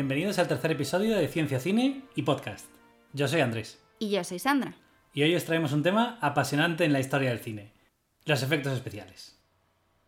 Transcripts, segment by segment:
Bienvenidos al tercer episodio de Ciencia, Cine y Podcast. Yo soy Andrés. Y yo soy Sandra. Y hoy os traemos un tema apasionante en la historia del cine, los efectos especiales.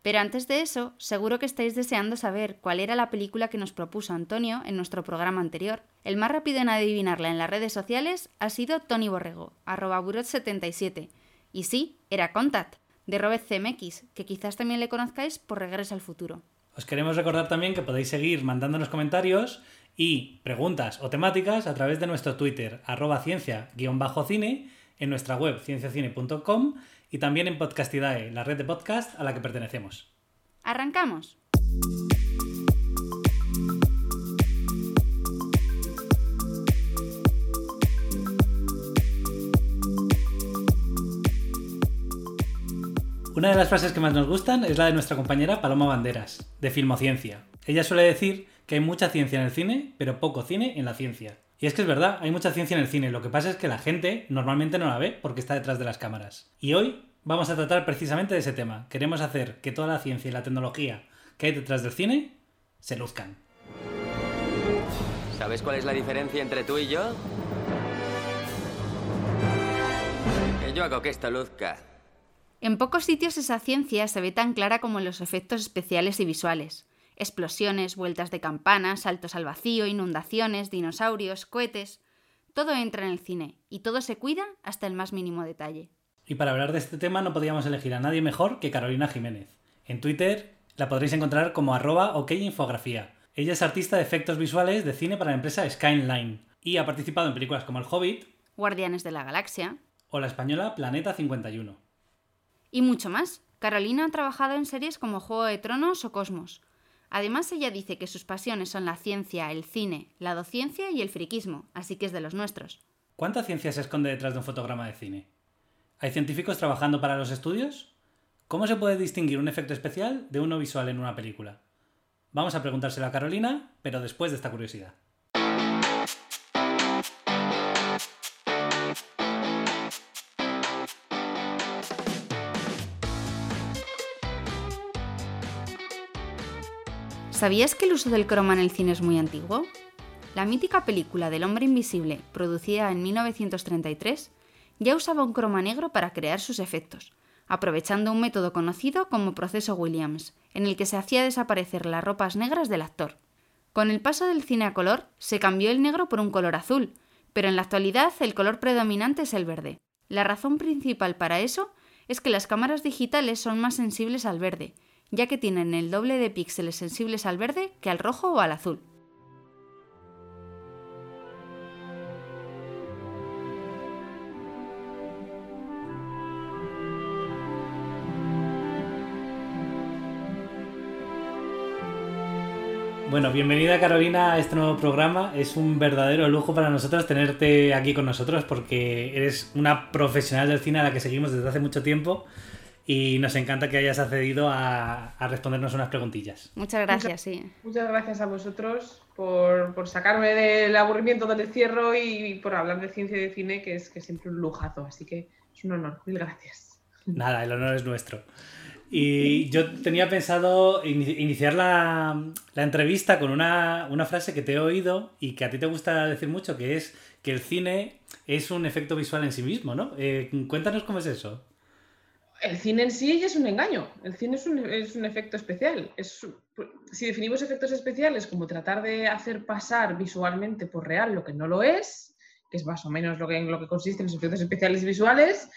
Pero antes de eso, seguro que estáis deseando saber cuál era la película que nos propuso Antonio en nuestro programa anterior. El más rápido en adivinarla en las redes sociales ha sido Tony Borrego, arroba burot77. Y sí, era Contact, de Robert CMX, que quizás también le conozcáis por Regreso al Futuro. Os queremos recordar también que podéis seguir mandándonos comentarios y preguntas o temáticas a través de nuestro Twitter, arroba ciencia-cine, en nuestra web cienciacine.com y también en Podcastidae, la red de podcast a la que pertenecemos. ¡Arrancamos! Una de las frases que más nos gustan es la de nuestra compañera Paloma Banderas, de Filmociencia. Ella suele decir que hay mucha ciencia en el cine, pero poco cine en la ciencia. Y es que es verdad, hay mucha ciencia en el cine, lo que pasa es que la gente normalmente no la ve porque está detrás de las cámaras. Y hoy vamos a tratar precisamente de ese tema. Queremos hacer que toda la ciencia y la tecnología que hay detrás del cine se luzcan. ¿Sabes cuál es la diferencia entre tú y yo? Que yo hago que esto luzca. En pocos sitios esa ciencia se ve tan clara como en los efectos especiales y visuales. Explosiones, vueltas de campana, saltos al vacío, inundaciones, dinosaurios, cohetes. Todo entra en el cine y todo se cuida hasta el más mínimo detalle. Y para hablar de este tema no podíamos elegir a nadie mejor que Carolina Jiménez. En Twitter la podréis encontrar como arroba okinfografía. Ella es artista de efectos visuales de cine para la empresa Skyline y ha participado en películas como El Hobbit, Guardianes de la Galaxia o la española Planeta 51 y mucho más. Carolina ha trabajado en series como Juego de Tronos o Cosmos. Además, ella dice que sus pasiones son la ciencia, el cine, la dociencia y el friquismo, así que es de los nuestros. ¿Cuánta ciencia se esconde detrás de un fotograma de cine? ¿Hay científicos trabajando para los estudios? ¿Cómo se puede distinguir un efecto especial de uno visual en una película? Vamos a preguntárselo a Carolina, pero después de esta curiosidad. ¿Sabías que el uso del croma en el cine es muy antiguo? La mítica película del hombre invisible, producida en 1933, ya usaba un croma negro para crear sus efectos, aprovechando un método conocido como proceso Williams, en el que se hacía desaparecer las ropas negras del actor. Con el paso del cine a color, se cambió el negro por un color azul, pero en la actualidad el color predominante es el verde. La razón principal para eso es que las cámaras digitales son más sensibles al verde, ya que tienen el doble de píxeles sensibles al verde que al rojo o al azul. Bueno, bienvenida Carolina a este nuevo programa. Es un verdadero lujo para nosotros tenerte aquí con nosotros porque eres una profesional del cine a la que seguimos desde hace mucho tiempo y nos encanta que hayas accedido a, respondernos unas preguntillas. Muchas gracias, sí. Muchas gracias a vosotros por, sacarme del aburrimiento del encierro y por hablar de ciencia y de cine, que es, que siempre un lujazo. Así que es un honor. Mil gracias. Nada, el honor es nuestro. Y yo tenía pensado iniciar la, entrevista con una, frase que te he oído y que a ti te gusta decir mucho, que es que el cine es un efecto visual en sí mismo, ¿no? Eh, cuéntanos cómo es eso el cine en sí es un engaño. El cine es un, efecto especial. Es, si definimos efectos especiales como tratar de hacer pasar visualmente por real lo que no lo es, que es más o menos lo que, en lo que consisten los efectos especiales visuales,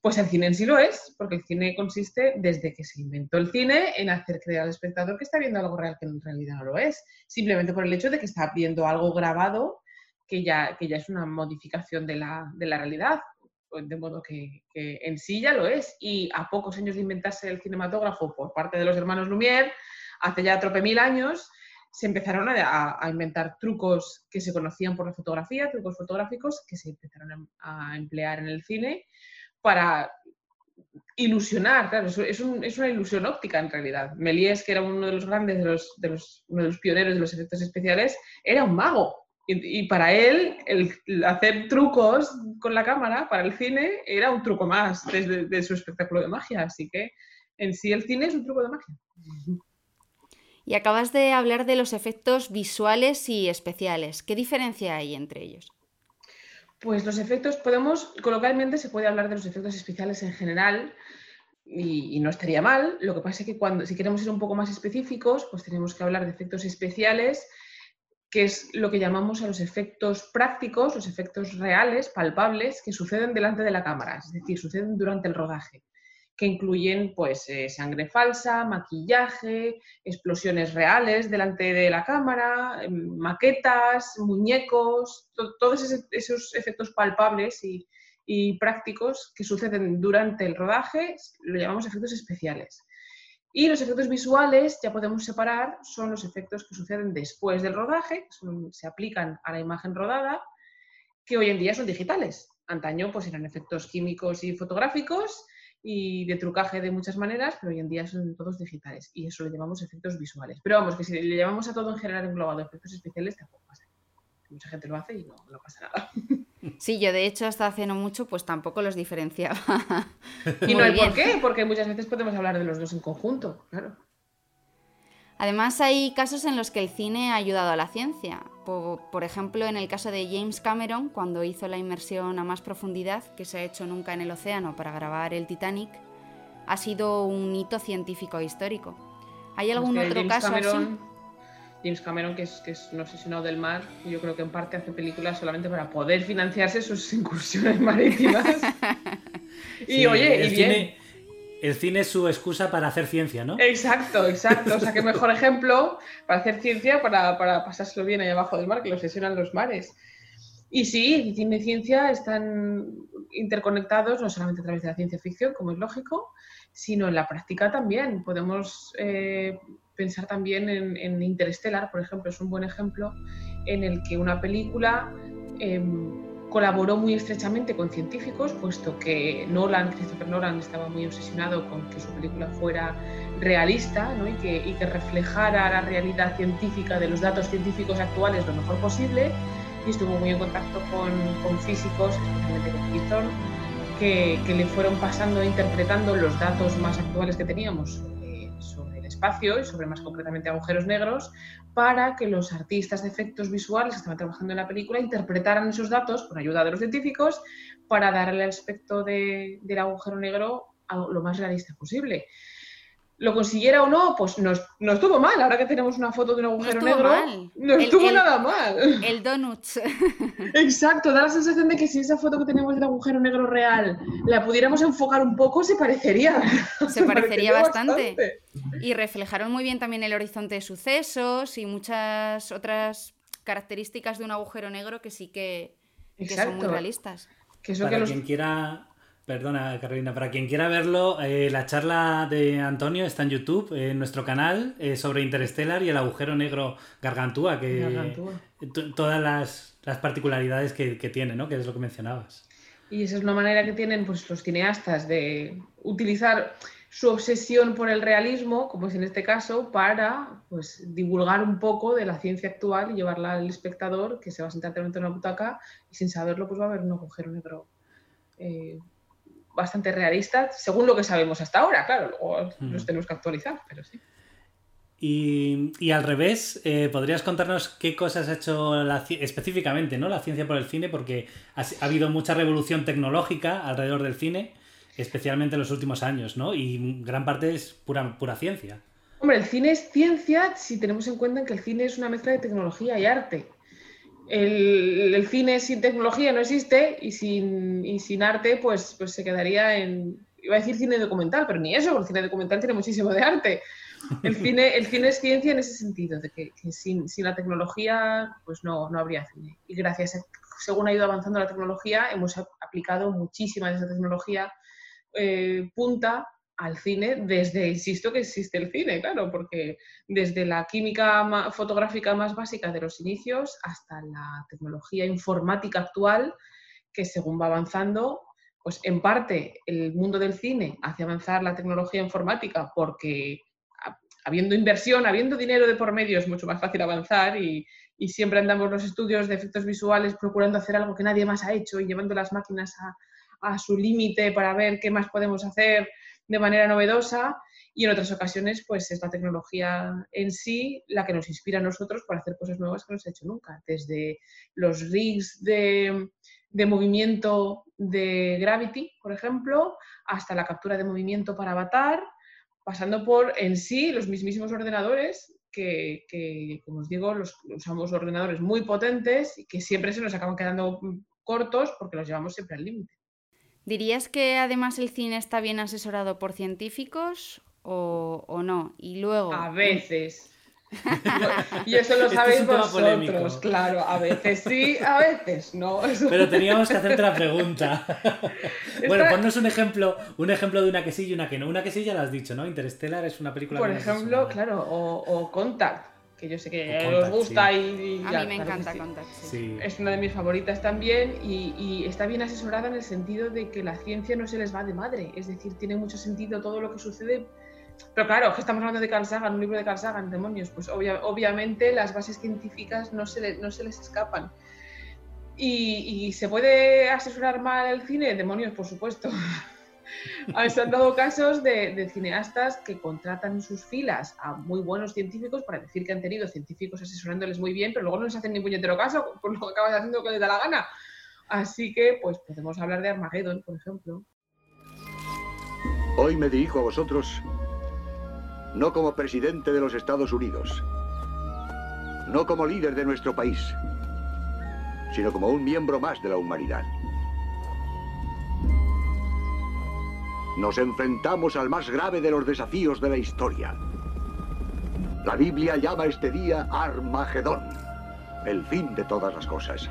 pues el cine en sí lo es, porque el cine consiste, desde que se inventó el cine, en hacer creer al espectador que está viendo algo real que en realidad no lo es, simplemente por el hecho de que está viendo algo grabado que ya, ya es una modificación de la realidad, de modo que, en sí ya lo es. Y a pocos años de inventarse el cinematógrafo por parte de los hermanos Lumière, hace ya trope mil años, se empezaron a, inventar trucos que se conocían por la fotografía, trucos fotográficos que se empezaron a, emplear en el cine para ilusionar, claro, es, es, un, es, una ilusión óptica en realidad. Méliès, que era uno de los grandes, de de los, uno de los pioneros de los efectos especiales, era un mago. Y, y, para él, el, hacer trucos con la cámara para el cine era un truco más desde de su espectáculo de magia. Así que en sí el cine es un truco de magia. Y acabas de hablar de los efectos visuales y especiales. ¿Qué diferencia hay entre ellos? Pues los efectos, podemos, coloquialmente se puede hablar de los efectos especiales en general y, y, no estaría mal. Lo que pasa es que cuando, si queremos ser un poco más específicos, pues tenemos que hablar de efectos especiales, que es lo que llamamos a los efectos prácticos, los efectos reales, palpables, que suceden delante de la cámara, es decir, suceden durante el rodaje que incluyen pues, eh, sangre falsa, maquillaje, explosiones reales delante de la cámara, em, maquetas, muñecos, to todos esos, esos, efectos palpables y, y, prácticos que suceden durante el rodaje, lo llamamos efectos especiales. Y los efectos visuales, ya podemos separar, son los efectos que suceden después del rodaje, son, se aplican a la imagen rodada, que hoy en día son digitales. Antaño pues eran efectos químicos y fotográficos, y de trucaje de muchas maneras, pero hoy en día son todos digitales y eso lo llamamos efectos visuales. Pero vamos, que si le llamamos a todo en general englobado efectos especiales, tampoco pasa. Mucha gente lo hace y no, no pasa nada. Sí, yo de hecho hasta hace no mucho pues tampoco los diferenciaba. y no hay por qué, porque muchas veces podemos hablar de los dos en conjunto, claro. Además, hay casos en los que el cine ha ayudado a la ciencia. Por, por, ejemplo, en el caso de James Cameron, cuando hizo la inmersión a más profundidad que se ha hecho nunca en el océano para grabar el Titanic, ha sido un hito científico e histórico. ¿Hay algún es que otro James caso Cameron, así? James Cameron, que es, que es un obsesionado del mar, yo creo que en parte hace películas solamente para poder financiarse sus incursiones marítimas. y Sí, oye, y el bien. cine, el cine es su excusa para hacer ciencia, ¿no? Exacto, exacto. O sea, qué mejor ejemplo para hacer ciencia, para, para pasárselo bien ahí abajo del mar, que lo obsesionan los mares. Y sí, cine y ciencia están interconectados no solamente a través de la ciencia ficción, como es lógico, sino en la práctica también. Podemos eh, pensar también en, Interstellar, por ejemplo, es un buen ejemplo en el que una película eh, colaboró muy estrechamente con científicos, puesto que Nolan, Christopher Nolan, estaba muy obsesionado con que su película fuera realista ¿no? y, que, reflejara la realidad científica de los datos científicos actuales lo mejor posible y estuvo muy en contacto con, físicos, especialmente con Keith que, le fueron pasando e interpretando los datos más actuales que teníamos espacio y sobre más concretamente agujeros negros, para que los artistas de efectos visuales que estaban trabajando en la película interpretaran esos datos con ayuda de los científicos para darle el aspecto de, del agujero negro lo más realista posible lo consiguiera o no, pues no, no, estuvo mal. Ahora que tenemos una foto de un agujero no negro, mal. no estuvo el, nada mal. El donuts. Exacto, da la sensación de que si esa foto que tenemos del agujero negro real la pudiéramos enfocar un poco, se parecería. Se, se parecería, parecería bastante. bastante. Y reflejaron muy bien también el horizonte de sucesos y muchas otras características de un agujero negro que sí que, que son muy realistas. Que eso Para que los... quien quiera Perdona, Carolina, para quien quiera verlo, eh, la charla de Antonio está en YouTube, eh, en nuestro canal, eh, sobre Interstellar y el agujero negro Gargantúa, que Gargantúa. todas las, las particularidades que, que, tiene, ¿no? Que es lo que mencionabas. Y esa es una manera que tienen pues, los cineastas de utilizar su obsesión por el realismo, como es en este caso, para pues, divulgar un poco de la ciencia actual y llevarla al espectador que se va a sentar en una butaca y sin saberlo pues va a haber un agujero negro eh, bastante realistas, según lo que sabemos hasta ahora, claro, luego mm. los tenemos que actualizar, pero sí. Y, y al revés, eh, ¿podrías contarnos qué cosas ha hecho la, específicamente ¿no? la ciencia por el cine? Porque ha, ha, habido mucha revolución tecnológica alrededor del cine, especialmente en los últimos años, ¿no? Y gran parte es pura, pura ciencia. Hombre, el cine es ciencia si tenemos en cuenta que el cine es una mezcla de tecnología y arte. El, cine sin tecnología no existe y sin, y sin arte pues, pues se quedaría en, iba a decir cine documental, pero ni eso, porque el cine documental tiene muchísimo de arte. El cine, el cine es ciencia en ese sentido, de que, sin, sin, la tecnología pues no, no habría cine. Y gracias a, según ha ido avanzando la tecnología, hemos aplicado muchísima de esa tecnología eh, punta al cine desde, insisto, que existe el cine, claro, porque desde la química fotográfica más básica de los inicios hasta la tecnología informática actual, que según va avanzando, pues en parte el mundo del cine hace avanzar la tecnología informática porque habiendo inversión, habiendo dinero de por medio es mucho más fácil avanzar y, y siempre andamos los estudios de efectos visuales procurando hacer algo que nadie más ha hecho y llevando las máquinas a, a su límite para ver qué más podemos hacer de manera novedosa y en otras ocasiones pues es la tecnología en sí la que nos inspira a nosotros para hacer cosas nuevas que no se ha hecho nunca, desde los rigs de, de movimiento de Gravity, por ejemplo, hasta la captura de movimiento para Avatar, pasando por en sí los mismísimos ordenadores que, que como os digo, los, usamos ordenadores muy potentes y que siempre se nos acaban quedando cortos porque los llevamos siempre al límite. ¿Dirías que además el cine está bien asesorado por científicos o, no? Y luego... A veces. y eso lo sabéis vosotros, claro. A veces sí, a veces no. Pero teníamos que hacerte la pregunta. bueno, ponnos un ejemplo, un ejemplo de una que sí y una que no. Una que sí ya la has dicho, ¿no? Interstellar es una película Por ejemplo, claro, o, o Contact que yo sé que os gusta y, A mí me encanta Contact. Es una de mis favoritas también y, está bien asesorada en el sentido de que la ciencia no se les va de madre, es decir, tiene mucho sentido todo lo que sucede. Pero claro, que estamos hablando de Carl Sagan, un libro de Carl Sagan, demonios, pues obviamente las bases científicas no se, no se les escapan. Y, y, se puede asesorar mal el cine? Demonios, por supuesto. Se han dado casos de, cineastas que contratan sus filas a muy buenos científicos para decir que han tenido científicos asesorándoles muy bien, pero luego no les hacen ni puñetero caso, por lo que acabas haciendo que les da la gana. Así que, pues podemos hablar de Armageddon, por ejemplo. Hoy me dirijo a vosotros no como presidente de los Estados Unidos, no como líder de nuestro país, sino como un miembro más de la humanidad. Nos enfrentamos al más grave de los desafíos de la historia. La Biblia llama este día Armagedón, el fin de todas las cosas.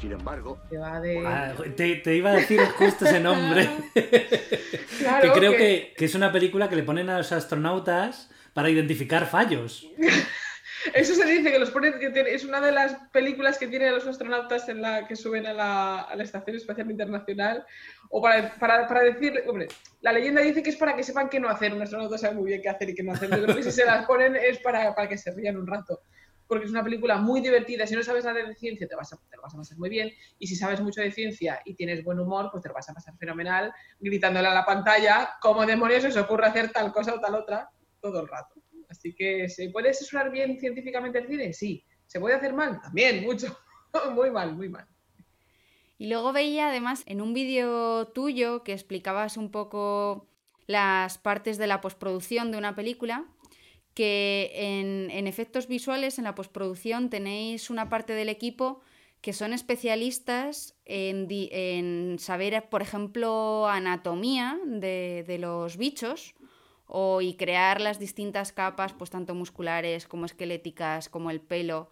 Sin embargo... Ah, te, iba a decir justo ese nombre. que creo que... que es una película que le ponen a los astronautas para identificar fallos. Eso se dice que los pone, que es una de las películas que tienen los astronautas en la que suben a la, Estación Espacial Internacional. O para, para, para, decir, hombre, la leyenda dice que es para que sepan qué no hacer. Un astronauta sabe muy bien qué hacer y qué no hacer. Yo si se las ponen es para, para que se rían un rato. Porque es una película muy divertida. Si no sabes nada de ciencia, te, vas a, te lo vas a pasar muy bien. Y si sabes mucho de ciencia y tienes buen humor, pues te lo vas a pasar fenomenal, gritándole a la pantalla cómo demonios se os ocurre hacer tal cosa o tal otra todo el rato. Así que, ¿se puede asesorar bien científicamente el cine? Sí. ¿Se puede hacer mal? También, mucho. muy mal, muy mal. Y luego veía además en un vídeo tuyo que explicabas un poco las partes de la postproducción de una película, que en, efectos visuales, en la postproducción, tenéis una parte del equipo que son especialistas en, saber, por ejemplo, anatomía de los bichos o, y crear las distintas capas, pues tanto musculares como esqueléticas, como el pelo.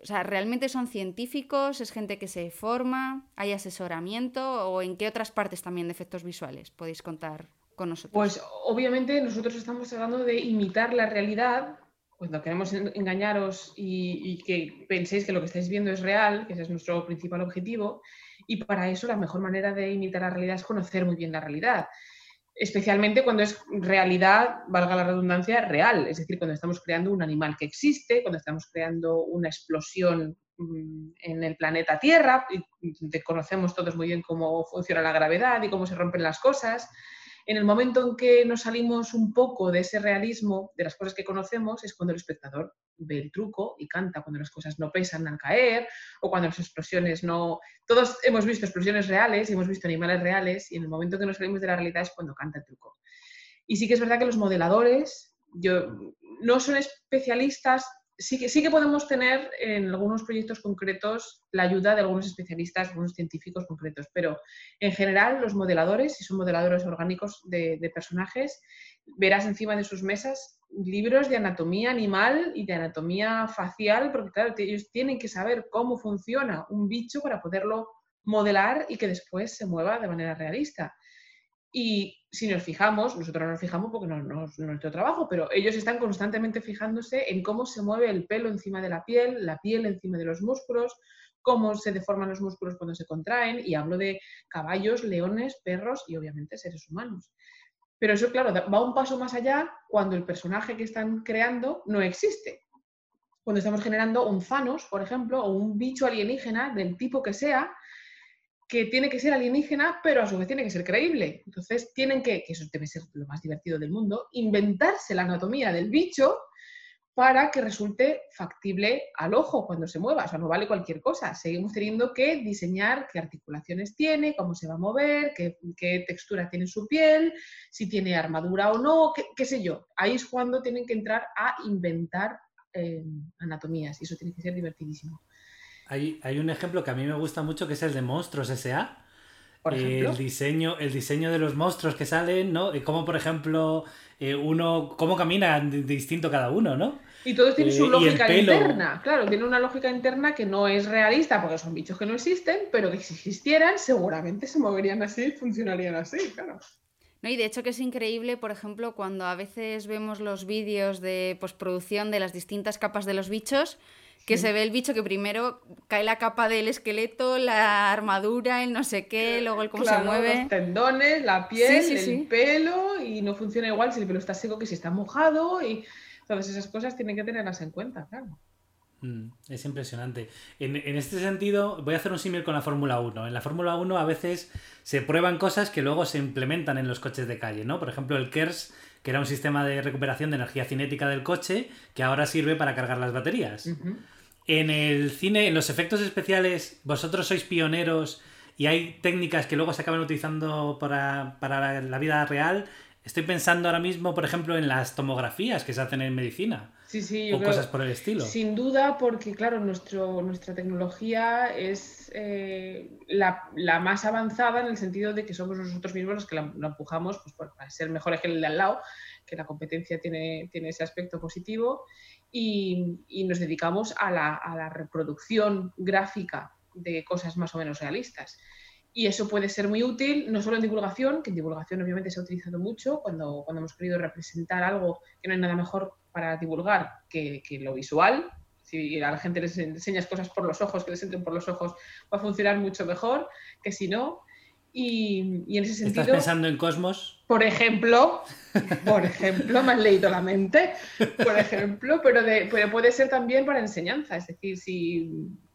O sea, ¿realmente son científicos? ¿Es gente que se forma? ¿Hay asesoramiento? ¿O en qué otras partes también de efectos visuales podéis contar con nosotros? Pues obviamente nosotros estamos tratando de imitar la realidad cuando queremos engañaros y, y, que penséis que lo que estáis viendo es real, que ese es nuestro principal objetivo, y para eso la mejor manera de imitar la realidad es conocer muy bien la realidad especialmente cuando es realidad, valga la redundancia, real, es decir, cuando estamos creando un animal que existe, cuando estamos creando una explosión mm, en el planeta Tierra, y conocemos todos muy bien cómo funciona la gravedad y cómo se rompen las cosas, en el momento en que nos salimos un poco de ese realismo, de las cosas que conocemos, es cuando el espectador ve el truco y canta, cuando las cosas no pesan al caer o cuando las explosiones no... Todos hemos visto explosiones reales y hemos visto animales reales y en el momento en que nos salimos de la realidad es cuando canta el truco. Y sí que es verdad que los modeladores yo, no son especialistas, sí que, sí que podemos tener en algunos proyectos concretos la ayuda de algunos especialistas, algunos científicos concretos, pero en general los modeladores, si son modeladores orgánicos de, personajes, verás encima de sus mesas libros de anatomía animal y de anatomía facial, porque claro, ellos tienen que saber cómo funciona un bicho para poderlo modelar y que después se mueva de manera realista. Y si nos fijamos, nosotros no nos fijamos porque no, no, es nuestro trabajo, pero ellos están constantemente fijándose en cómo se mueve el pelo encima de la piel, la piel encima de los músculos, cómo se deforman los músculos cuando se contraen, y hablo de caballos, leones, perros y obviamente seres humanos. Pero eso, claro, va un paso más allá cuando el personaje que están creando no existe. Cuando estamos generando un Thanos, por ejemplo, o un bicho alienígena del tipo que sea, que tiene que ser alienígena, pero a su vez tiene que ser creíble. Entonces tienen que, que eso debe ser lo más divertido del mundo, inventarse la anatomía del bicho para que resulte factible al ojo cuando se mueva. O sea, no vale cualquier cosa. Seguimos teniendo que diseñar qué articulaciones tiene, cómo se va a mover, qué, textura tiene su piel, si tiene armadura o no, qué, sé yo. Ahí es cuando tienen que entrar a inventar eh, anatomías y eso tiene que ser divertidísimo. Hay, hay un ejemplo que a mí me gusta mucho que es el de Monstruos S.A el diseño, el diseño de los monstruos que salen, ¿no? Como por ejemplo, eh, uno, cómo camina distinto cada uno, ¿no? Y todos tienen su eh, lógica interna. Claro, tiene una lógica interna que no es realista porque son bichos que no existen, pero que si existieran, seguramente se moverían así, funcionarían así, claro. No, y de hecho que es increíble, por ejemplo, cuando a veces vemos los vídeos de postproducción de las distintas capas de los bichos, que se ve el bicho que primero cae la capa del esqueleto, la armadura, el no sé qué, luego el cómo se mueve. Los tendones, la piel, el pelo, y no funciona igual si el pelo está seco que si está mojado, y todas esas cosas tienen que tenerlas en cuenta, claro. Mm, es impresionante. En, este sentido, voy a hacer un símil con la Fórmula 1. En la Fórmula 1 a veces se prueban cosas que luego se implementan en los coches de calle, ¿no? Por ejemplo, el KERS, que era un sistema de recuperación de energía cinética del coche, que ahora sirve para cargar las baterías. En el cine, en los efectos especiales, vosotros sois pioneros y hay técnicas que luego se acaban utilizando para, la, vida real. Estoy pensando ahora mismo, por ejemplo, en las tomografías que se hacen en medicina. Sí, sí, o cosas por el estilo. Sin duda, porque claro, nuestro, nuestra tecnología es eh, la, más avanzada en el sentido de que somos nosotros mismos los que la, empujamos pues, para ser mejores que el de al lado, que la competencia tiene, tiene ese aspecto positivo y, nos dedicamos a la, reproducción gráfica de cosas más o menos realistas. Y eso puede ser muy útil, no solo en divulgación, que en divulgación obviamente se ha utilizado mucho cuando, cuando hemos querido representar algo que no hay nada mejor para divulgar que, lo visual. Si a la gente les enseñas cosas por los ojos, que les entren por los ojos, va a funcionar mucho mejor que si no. Y, en ese sentido. ¿Estás pensando en Cosmos? Por ejemplo, por ejemplo, me has leído la mente, por ejemplo, pero, de, puede ser también para enseñanza. Es decir, si,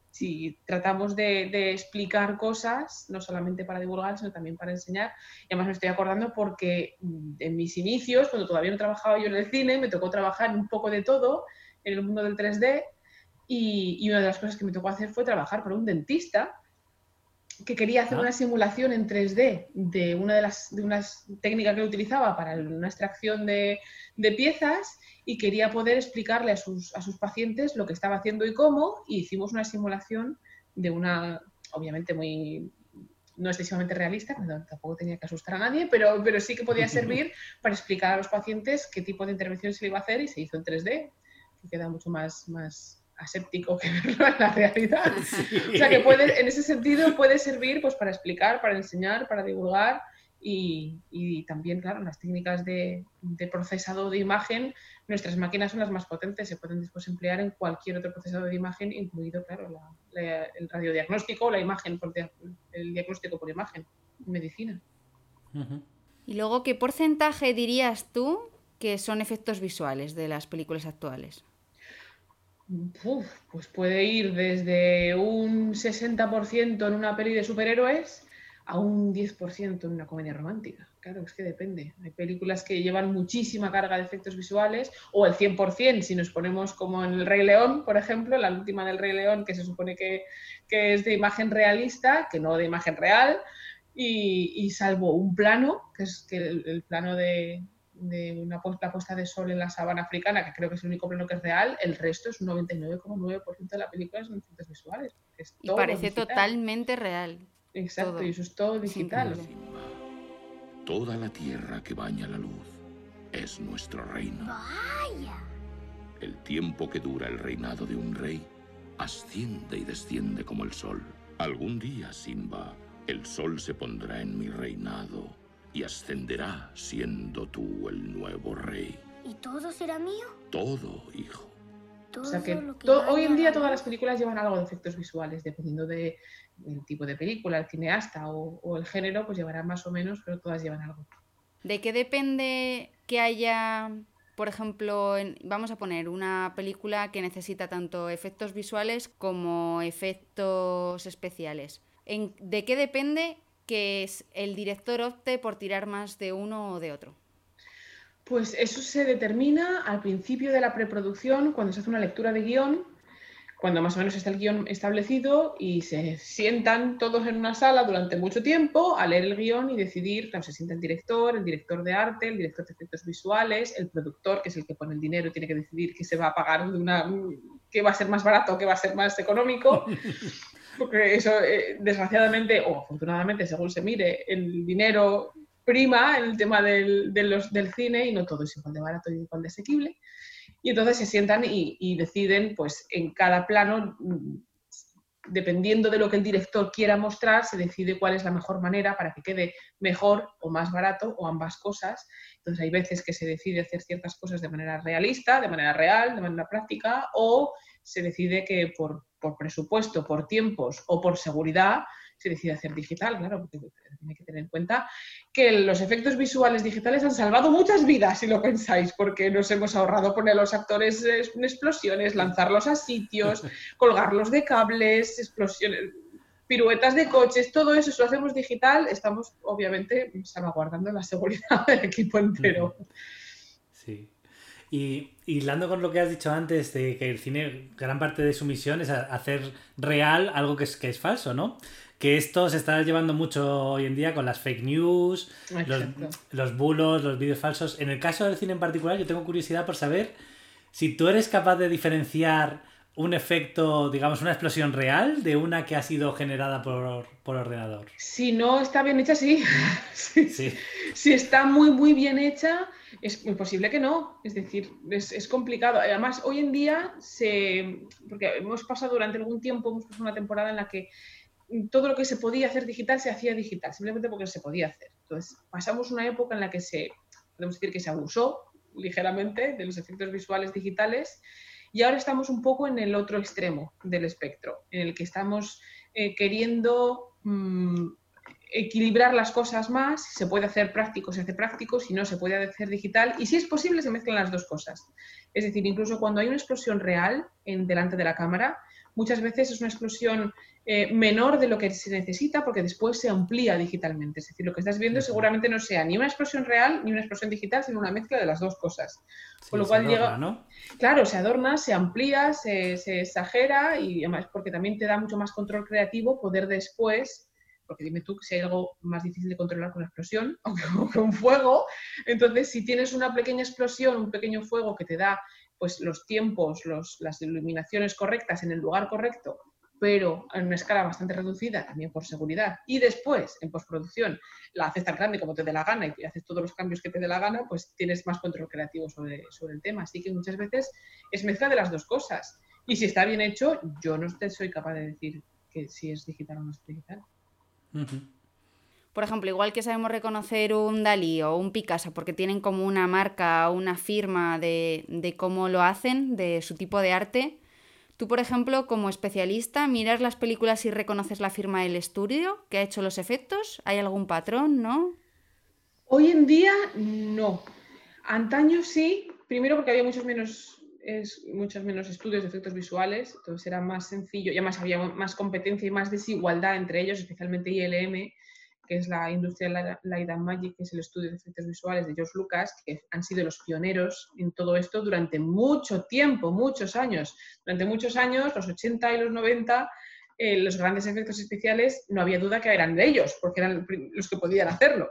si tratamos de, de, explicar cosas, no solamente para divulgar, sino también para enseñar. Y además me estoy acordando porque en mis inicios, cuando todavía no trabajaba yo en el cine, me tocó trabajar un poco de todo en el mundo del 3D. Y, y una de las cosas que me tocó hacer fue trabajar para un dentista que quería hacer una simulación en 3D de una de las de unas técnicas que utilizaba para una extracción de, piezas y quería poder explicarle a sus, a sus pacientes lo que estaba haciendo y cómo, y hicimos una simulación de una, obviamente muy no excesivamente realista, tampoco tenía que asustar a nadie, pero, pero sí que podía servir para explicar a los pacientes qué tipo de intervención se le iba a hacer y se hizo en 3D, que queda mucho más, más, aséptico que verlo en la realidad. O sea que puede, en ese sentido puede servir pues, para explicar, para enseñar, para divulgar y, y también, claro, las técnicas de, de, procesado de imagen, nuestras máquinas son las más potentes, se pueden después emplear en cualquier otro procesador de imagen, incluido, claro, la, el radiodiagnóstico o la imagen, por, el diagnóstico por imagen en medicina. Y luego, ¿qué porcentaje dirías tú que son efectos visuales de las películas actuales? Pues puede ir desde un 60% en una peli de superhéroes a un 10% en una comedia romántica. Claro, es que depende. Hay películas que llevan muchísima carga de efectos visuales, o el 100%, si nos ponemos como en El Rey León, por ejemplo, la última del Rey León, que se supone que, es de imagen realista, que no de imagen real, y, salvo un plano, que es que el, plano de, de una pu- la puesta de sol en la sabana africana, que creo que es el único plano que es real, el resto es un 99,9% de la película son efectos visuales. Es Y todo parece digital. totalmente real. Exacto, todo. y eso es todo digital. toda la tierra que baña la luz es nuestro reino. Vaya. El tiempo que dura el reinado de un rey asciende y desciende como el sol. Algún día, Simba, el sol se pondrá en mi reinado y ascenderá siendo tú el nuevo rey. ¿Y todo será mío? Todo, hijo. Todo O sea que hoy en día todas las películas llevan algo de efectos visuales, dependiendo de- del tipo de película, el cineasta o, o el género, pues llevarán más o menos, pero todas llevan algo. ¿De qué depende que haya, por ejemplo, en- vamos a poner una película que necesita tanto efectos visuales como efectos especiales? En- ¿De qué depende que es- el director opte por tirar más de uno o de otro? Pues eso se determina al principio de la preproducción, cuando se hace una lectura de guion, cuando más o menos está el guion establecido y se sientan todos en una sala durante mucho tiempo a leer el guion y decidir, claro, se sienta el director, el director de arte, el director de efectos visuales, el productor, que es el que pone el dinero y tiene que decidir qué se va a pagar de una, qué va a ser más barato, qué va a ser más económico. Porque eso, eh, desgraciadamente o afortunadamente, según se mire, el dinero prima el tema del, del cine y no todo es igual de barato y igual de asequible. Y entonces se sientan y, y deciden, pues en cada plano, dependiendo de lo que el director quiera mostrar, se decide cuál es la mejor manera para que quede mejor o más barato o ambas cosas. Entonces hay veces que se decide hacer ciertas cosas de manera realista, de manera real, de manera práctica, o se decide que por, por presupuesto, por tiempos o por seguridad se decide hacer digital, claro, porque tiene que tener en cuenta que los efectos visuales digitales han salvado muchas vidas, si lo pensáis, porque nos hemos ahorrado poner a los actores en explosiones, lanzarlos a sitios, colgarlos de cables, explosiones, piruetas de coches, todo eso, si lo hacemos digital, estamos obviamente salvaguardando la seguridad del equipo entero. Sí. Y hilando con lo que has dicho antes de que el cine, gran parte de su misión es hacer real algo que es, que es falso, ¿no? Que esto se está llevando mucho hoy en día con las fake news, los bulos, los vídeos falsos. En el caso del cine en particular, yo tengo curiosidad por saber si tú eres capaz de diferenciar un efecto, digamos, una explosión real de una que ha sido generada por, por ordenador. Si no está bien hecha, sí. Sí, Sí. si está muy, muy bien hecha, es muy posible que no. Es decir, es, es complicado. Además, hoy en día, se, porque hemos pasado durante algún tiempo, hemos pasado una temporada en la que todo lo que se podía hacer digital se hacía digital, simplemente porque se podía hacer. Entonces, pasamos una época en la que se, podemos decir que se abusó ligeramente de los efectos visuales digitales y ahora estamos un poco en el otro extremo del espectro, en el que estamos eh, queriendo mm, equilibrar las cosas más, si se puede hacer práctico, se hace práctico, si no, se puede hacer digital, y si es posible, se mezclan las dos cosas. Es decir, incluso cuando hay una explosión real en, delante de la cámara, muchas veces es una explosión eh, menor de lo que se necesita porque después se amplía digitalmente. Es decir, lo que estás viendo seguramente no sea ni una explosión real ni una explosión digital, sino una mezcla de las dos cosas. Sí, Con lo cual adorna, llega- ¿no? Claro, se adorna, se amplía, se, se exagera y además porque también te da mucho más control creativo poder después, porque dime tú que si hay algo más difícil de controlar que una explosión o que un fuego, entonces si tienes una pequeña explosión, un pequeño fuego que te da pues los tiempos, los, las iluminaciones correctas en el lugar correcto, pero en una escala bastante reducida también por seguridad, y después en postproducción la haces tan grande como te dé la gana y haces todos los cambios que te dé la gana, pues tienes más control creativo sobre, sobre el tema. Así que muchas veces es mezcla de las dos cosas. Y si está bien hecho, yo no soy capaz de decir que si es digital o no es digital. Ujú. Por ejemplo, igual que sabemos reconocer un Dalí o un Picasso porque tienen como una marca o una firma de, de cómo lo hacen, de su tipo de arte, tú, por ejemplo, como especialista, miras las películas y reconoces la firma del estudio que ha hecho los efectos. ¿Hay algún patrón, no? Hoy en día, no. Antaño sí, primero porque había muchos menos, es, muchos menos estudios de efectos visuales, entonces era más sencillo y además había más competencia y más desigualdad entre ellos, especialmente ILM, que es la Industrial Light and Magic, que es el estudio de efectos visuales de George Lucas, que han sido los pioneros en todo esto durante mucho tiempo, muchos años. Durante muchos años, los 80 y los 90, eh, los grandes efectos especiales, no había duda que eran de ellos, porque eran los que podían hacerlo.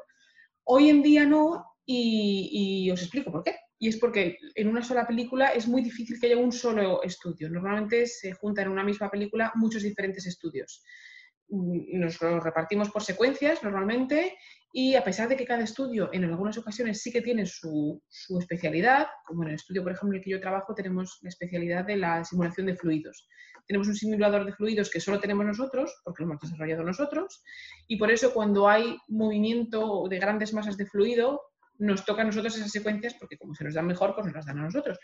Hoy en día no, y, os explico por qué. Y es porque en una sola película es muy difícil que haya un solo estudio. Normalmente se juntan en una misma película muchos diferentes estudios. Mm, nos lo repartimos por secuencias normalmente y a pesar de que cada estudio en algunas ocasiones sí que tiene su, especialidad, como en el estudio, por ejemplo, en el que yo trabajo, tenemos la especialidad de la simulación de fluidos. Tenemos un simulador de fluidos que solo tenemos nosotros, porque lo hemos desarrollado nosotros, y por eso cuando hay movimiento de grandes masas de fluido, nos toca a nosotros esas secuencias, porque como se nos dan mejor, pues nos las dan a nosotros.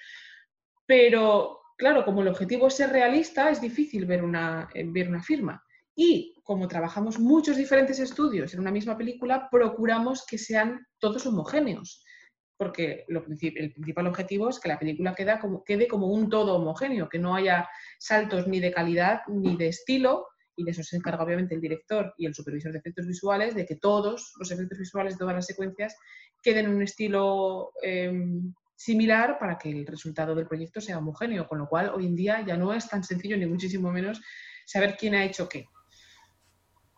Pero, claro, como el objetivo es ser realista, es difícil ver una, ver una firma. Y como trabajamos muchos diferentes estudios en una misma película, procuramos que sean todos homogéneos, porque el principal objetivo es que la película quede como un todo homogéneo, que no haya saltos ni de calidad ni de estilo, y de eso se encarga obviamente el director y el supervisor de efectos visuales, de que todos los efectos visuales de todas las secuencias queden en un estilo em, similar para que el resultado del proyecto sea homogéneo, con lo cual hoy en día ya no es tan sencillo ni muchísimo menos saber quién ha hecho qué.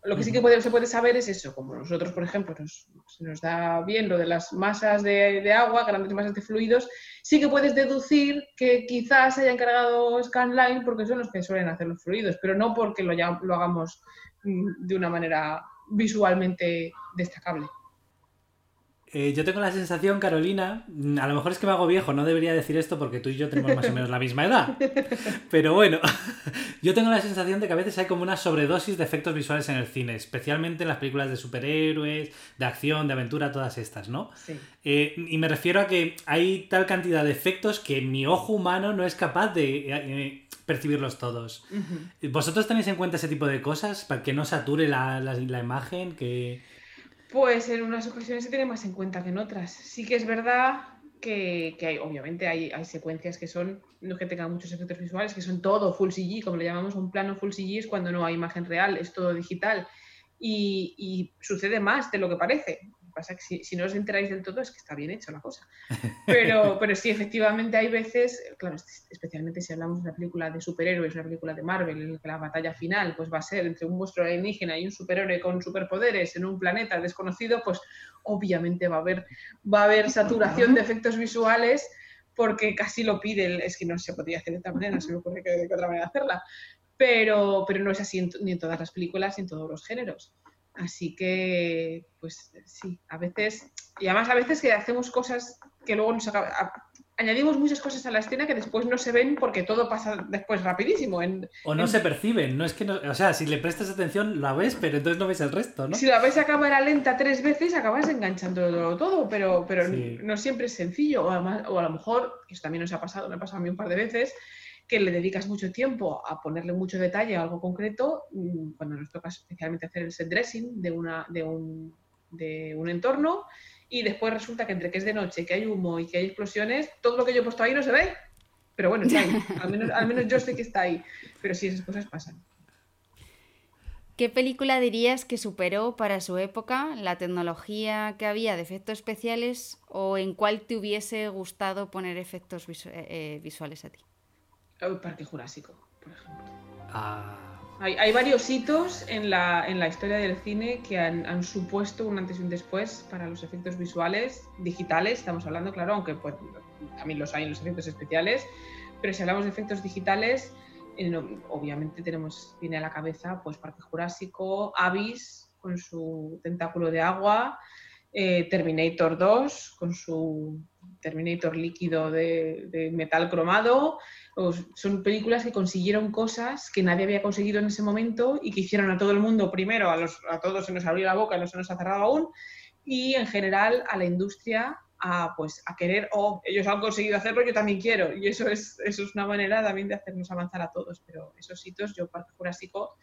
Lo que sí que se puede saber es eso, como nosotros, por ejemplo, nos, se nos da bien lo de las masas de, agua, grandes masas de fluidos, sí que puedes deducir que quizás se haya encargado Scanline porque son los que suelen hacer los fluidos, pero no porque lo, ya, lo hagamos mm, de una manera visualmente destacable. Eh, yo tengo la sensación, Carolina, mm, a lo mejor es que me hago viejo, no debería decir esto porque tú y yo tenemos más o menos la misma edad. Pero bueno, yo tengo la sensación de que a veces hay como una sobredosis de efectos visuales en el cine, especialmente en las películas de superhéroes, de acción, de aventura, todas estas, ¿no? Sí. Eh, y me refiero a que hay tal cantidad de efectos que mi ojo humano no es capaz de eh, percibirlos todos. ¿Vosotros tenéis en cuenta ese tipo de cosas para que no sature la, la imagen? Que... Pues en unas ocasiones se tiene más en cuenta que en otras. Sí que es verdad que, hay, obviamente hay, secuencias que son, no que tengan muchos efectos visuales, que son todo full CG, como le llamamos un plano full CG es cuando no hay imagen real, es todo digital. y sucede más de lo que parece pasa que si, no os enteráis del todo es que está bien hecho la cosa. Pero, pero sí, efectivamente hay veces, claro, especialmente si hablamos de una película de superhéroes, una película de Marvel, en la que la batalla final pues, va a ser entre un monstruo alienígena y un superhéroe con superpoderes en un planeta desconocido, pues obviamente va a haber, va a haber saturación de efectos visuales porque casi lo pide, es que no se podría hacer de otra manera, no se me ocurre que de otra manera hacerla, pero, pero no es así ni en todas las películas ni en todos los géneros. Así que, pues sí, a veces, y además a veces que hacemos cosas que luego nos añadimos muchas cosas a la escena que después no se ven porque todo pasa después rapidísimo. o no se perciben, no es que no, o sea, si le prestas atención la ves, pero entonces no ves el resto, ¿no? Si la ves a cámara lenta tres veces, acabas enganchando todo, pero, pero no siempre es sencillo. O, o a lo mejor, eso también nos ha pasado, me ha pasado a mí un par de veces, que le dedicas mucho tiempo a ponerle mucho detalle a algo concreto, mm, cuando nos toca especialmente hacer el set dressing de, una, de, un, de un entorno, y después resulta que entre que es de noche, que hay humo y que hay explosiones, todo lo que yo he puesto ahí no se ve. Pero bueno, está ahí. Al menos, al menos yo sé que está ahí. Pero sí, esas cosas pasan. ¿Qué película dirías que superó para su época la tecnología que había de efectos especiales o en cuál te hubiese gustado poner efectos eh, visuales a ti? El Parque Jurásico, por ejemplo. Ah. Hay, varios hitos en la, en la, historia del cine que han, supuesto un antes y un después para los efectos visuales digitales, estamos hablando, claro, aunque pues, también los hay en los efectos especiales, pero si hablamos de efectos digitales, eh, obviamente tenemos, viene a la cabeza pues Parque Jurásico, Avis con su tentáculo de agua, eh, Terminator 2 con su Terminator líquido de, metal cromado. son películas que consiguieron cosas que nadie había conseguido en ese momento y que hicieron a todo el mundo, primero a, todos se nos abrió la boca, no se nos ha cerrado aún, y en general a la industria a, pues, a querer, oh, ellos han conseguido hacerlo, yo también quiero. Y eso es, eso es una manera también de hacernos avanzar a todos. Pero esos hitos, yo, Parque Jurásico,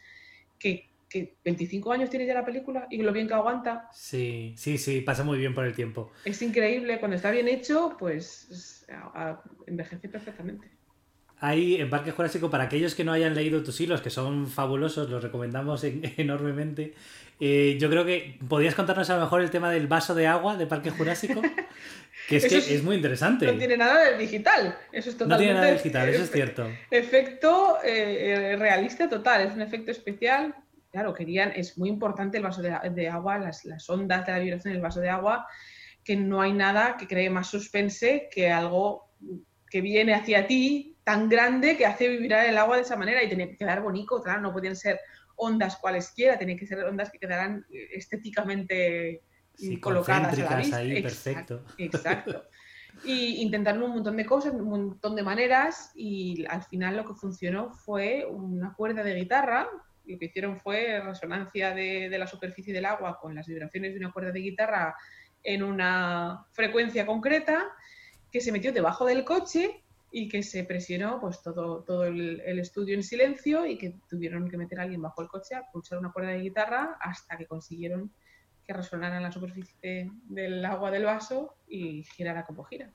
que que 25 años tiene ya la película y lo bien que aguanta. Sí, sí, sí, pasa muy bien por el tiempo. Es increíble, cuando está bien hecho, pues envejece perfectamente. Hay en Parque Jurásico, para aquellos que no hayan leído tus hilos, que son fabulosos, los recomendamos enormemente. Eh, yo creo que podrías contarnos a lo mejor el tema del vaso de agua de Parque Jurásico, que es que es, muy interesante. No tiene nada de digital, eso es totalmente. No tiene nada de digital, eso es cierto. Efecto eh, eh, realista total, es un efecto especial claro, querían, es muy importante el vaso de, agua, las, ondas de la vibración del vaso de agua, que no hay nada que cree más suspense que algo que viene hacia ti tan grande que hace vibrar el agua de esa manera y tiene que quedar bonito, claro, no podían ser ondas cualesquiera, tienen que ser ondas que quedaran estéticamente colocadas a la vista. ahí, perfecto. Exacto. Y intentaron un montón de cosas, un montón de maneras y al final lo que funcionó fue una cuerda de guitarra. Lo que hicieron fue resonancia de, la superficie del agua con las vibraciones de una cuerda de guitarra en una frecuencia concreta que se metió debajo del coche y que se presionó pues todo, todo el, estudio en silencio y que tuvieron que meter a alguien bajo el coche a pulsar una cuerda de guitarra hasta que consiguieron que resonara en la superficie del agua del vaso y girara como gira.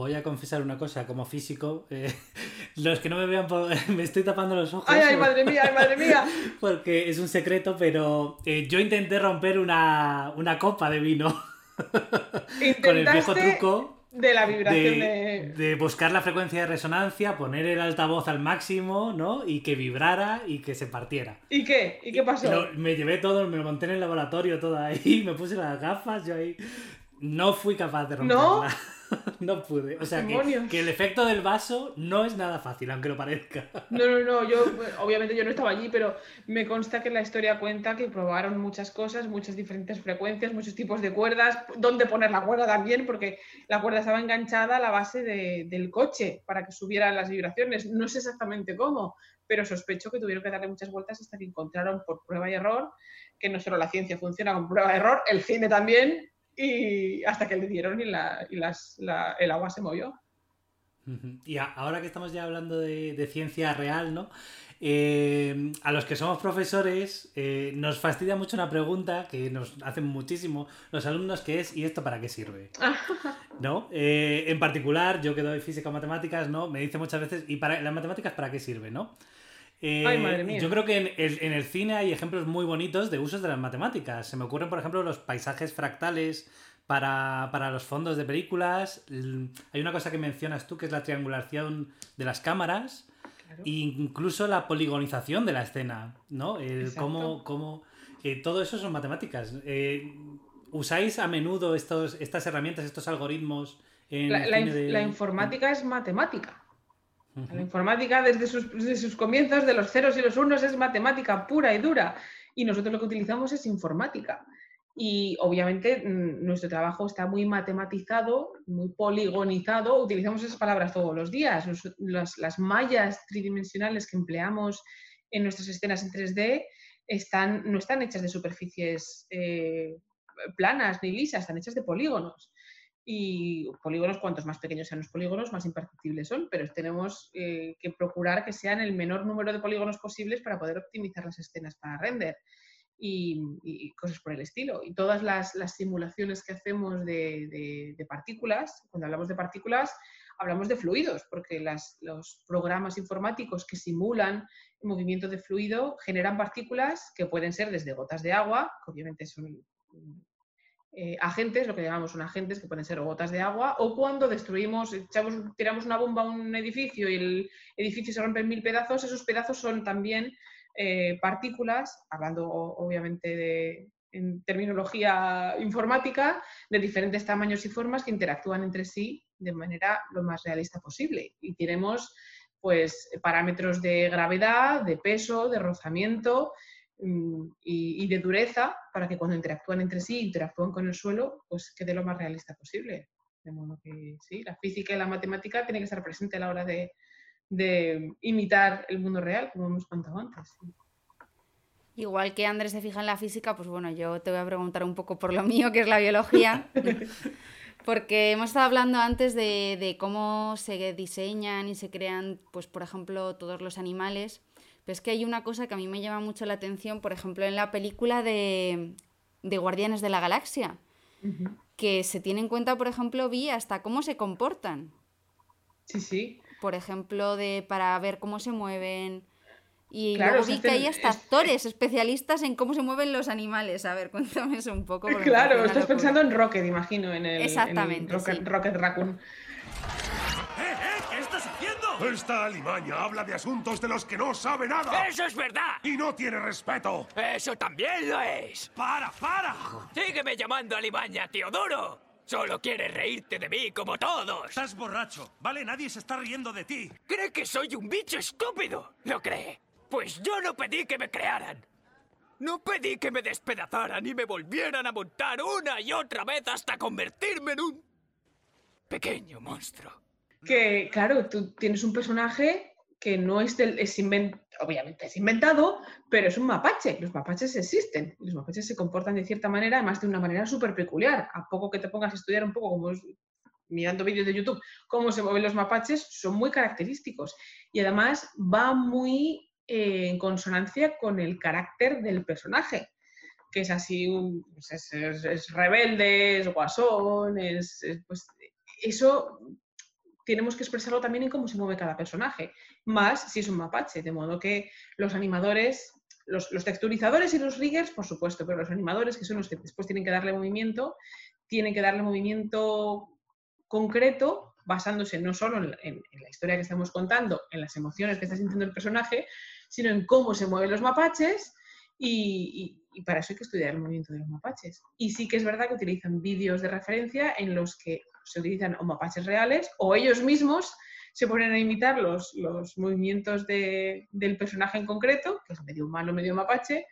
Voy a confesar una cosa, como físico, eh, los que no me vean, me estoy tapando los ojos. ¡Ay, ay, madre mía, ay, madre mía! Porque es un secreto, pero eh, yo intenté romper una, copa de vino con el viejo truco. De la vibración de, de... buscar la frecuencia de resonancia, poner el altavoz al máximo, ¿no? Y que vibrara y que se partiera. ¿Y qué? ¿Y qué pasó? me llevé todo, me lo monté en el laboratorio todo ahí, me puse las gafas, yo ahí. No fui capaz de romperla. ¿No? no pude. O sea, que, el efecto del vaso no es nada fácil, aunque lo parezca. No, no, no. Yo, obviamente yo no estaba allí, pero me consta que la historia cuenta que probaron muchas cosas, muchas diferentes frecuencias, muchos tipos de cuerdas, dónde poner la cuerda también, porque la cuerda estaba enganchada a la base del coche para que subieran las vibraciones. No sé exactamente cómo, pero sospecho que tuvieron que darle muchas vueltas hasta que encontraron por prueba y error que no solo la ciencia funciona con prueba y error, el cine también, y hasta que le dieron y, la, y las, el agua se movió. Y ahora que estamos ya hablando de, ciencia real, ¿no? Eh, a los que somos profesores eh, nos fastidia mucho una pregunta que nos hacen muchísimo los alumnos que es ¿y esto para qué sirve? ¿No? Eh, en particular, yo que doy física o matemáticas, ¿no? Me dice muchas veces ¿y para las matemáticas para qué sirve? ¿no? Eh, yo creo que en el, cine hay ejemplos muy bonitos de usos de las matemáticas. Se me ocurren, por ejemplo, los paisajes fractales para, los fondos de películas. Hay una cosa que mencionas tú que es la triangulación de las cámaras. E incluso la poligonización de la escena, ¿no? El cómo, eh, todo eso son matemáticas. Eh, ¿Usáis a menudo estos, estas herramientas, estos algoritmos? En la informática es matemática. La informática desde sus, comienzos, de los ceros y los unos, es matemática pura y dura. Y nosotros lo que utilizamos es informática. Y obviamente mm, nuestro trabajo está muy matematizado, muy poligonizado. Utilizamos esas palabras todos los días. las, mallas tridimensionales que empleamos en nuestras escenas en 3D están, no están hechas de superficies eh, planas ni lisas, están hechas de polígonos y polígonos, cuantos más pequeños sean los polígonos, más imperceptibles son, pero tenemos eh, que procurar que sean el menor número de polígonos posibles para poder optimizar las escenas para render y, cosas por el estilo. Y todas las, simulaciones que hacemos de, partículas, cuando hablamos de partículas, hablamos de fluidos, porque los programas informáticos que simulan el movimiento de fluido generan partículas que pueden ser desde gotas de agua, que obviamente son eh, agentes, lo que llamamos un agentes, que pueden ser gotas de agua, o cuando destruimos, echamos, tiramos una bomba a un edificio y el edificio se rompe en mil pedazos, esos pedazos son también eh, partículas, hablando obviamente de, en terminología informática, de diferentes tamaños y formas que interactúan entre sí de manera lo más realista posible. Y tenemos pues parámetros de gravedad, de peso, de rozamiento Mm, y, de dureza para que cuando interactúan entre sí, interactúan con el suelo, pues quede lo más realista posible. De modo que sí, la física y la matemática tienen que estar presentes a la hora de, imitar el mundo real, como hemos contado antes. Igual que Andrés se fija en la física, pues bueno, yo te voy a preguntar un poco por lo mío, que es la biología. Porque hemos estado hablando antes de, de, cómo se diseñan y se crean, pues por ejemplo, todos los animales. Pero es que hay una cosa que a mí me llama mucho la atención, por ejemplo, en la película de, Guardianes de la Galaxia, que se tiene en cuenta, por ejemplo, vi hasta cómo se comportan. Sí, sí. Por ejemplo, de, para ver cómo se mueven. Y Claro, luego vi que hay hasta es- actores especialistas en cómo se mueven los animales. A ver, cuéntame eso un poco. Claro, estás locura. pensando en Rocket, imagino, en el, en Exactamente, Rocket, sí. Rocket Raccoon. ¡Eh, eh! ¿Qué estás haciendo? Esta alimaña habla de asuntos de los que no sabe nada. ¡Eso es verdad! Y no tiene respeto. ¡Eso también lo es! ¡Para, para! ¡Sígueme llamando Alimaña, Teodoro! Solo quieres reírte de mí como todos. Estás borracho, ¿vale? Nadie se está riendo de ti. ¿Cree que soy un bicho estúpido? ¿Lo cree? Pues yo no pedí que me crearan. No pedí que me despedazaran y me volvieran a montar una y otra vez hasta convertirme en un pequeño monstruo. Que, claro, tú tienes un personaje que no es del. Es inven- obviamente es inventado, pero es un mapache. Los mapaches existen. Los mapaches se comportan de cierta manera, además de una manera súper peculiar. A poco que te pongas a estudiar un poco como es- mirando vídeos de YouTube, cómo se mueven los mapaches, son muy característicos. Y además va muy eh, en consonancia con el carácter del personaje que es así, pues es, es- rebelde, es guasón, es, pues eso tenemos que expresarlo también en cómo se mueve cada personaje, más si es un mapache, de modo que los animadores, los, texturizadores y los riggers, por supuesto, pero los animadores, que son los que después tienen que darle movimiento, tienen que darle movimiento concreto basándose no solo en, en- en la historia que estamos contando, en las emociones que está sintiendo el personaje, sino en cómo se mueven los mapaches y, y- y para eso hay que estudiar el movimiento de los mapaches. Y sí que es verdad que utilizan vídeos de referencia en los que se utilizan o mapaches reales o ellos mismos se ponen a imitar los, los movimientos de- del personaje en concreto, que es medio humano, medio mapache,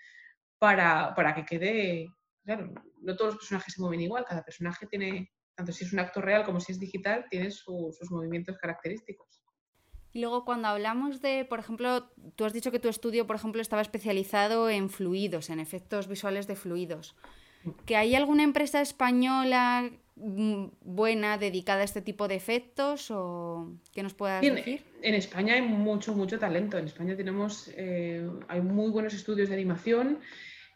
para, para que quede... Claro, no todos los personajes se mueven igual, cada personaje tiene, tanto si es un acto real como si es digital, tiene su- sus movimientos característicos. Y luego cuando hablamos de, por ejemplo, tú has dicho que tu estudio, por ejemplo, estaba especializado en fluidos, en efectos visuales de fluidos. ¿Que hay alguna empresa española mm, buena dedicada a este tipo de efectos o que nos puedas En, decir? en España hay mucho, mucho talento. En España tenemos, eh, hay muy buenos estudios de animación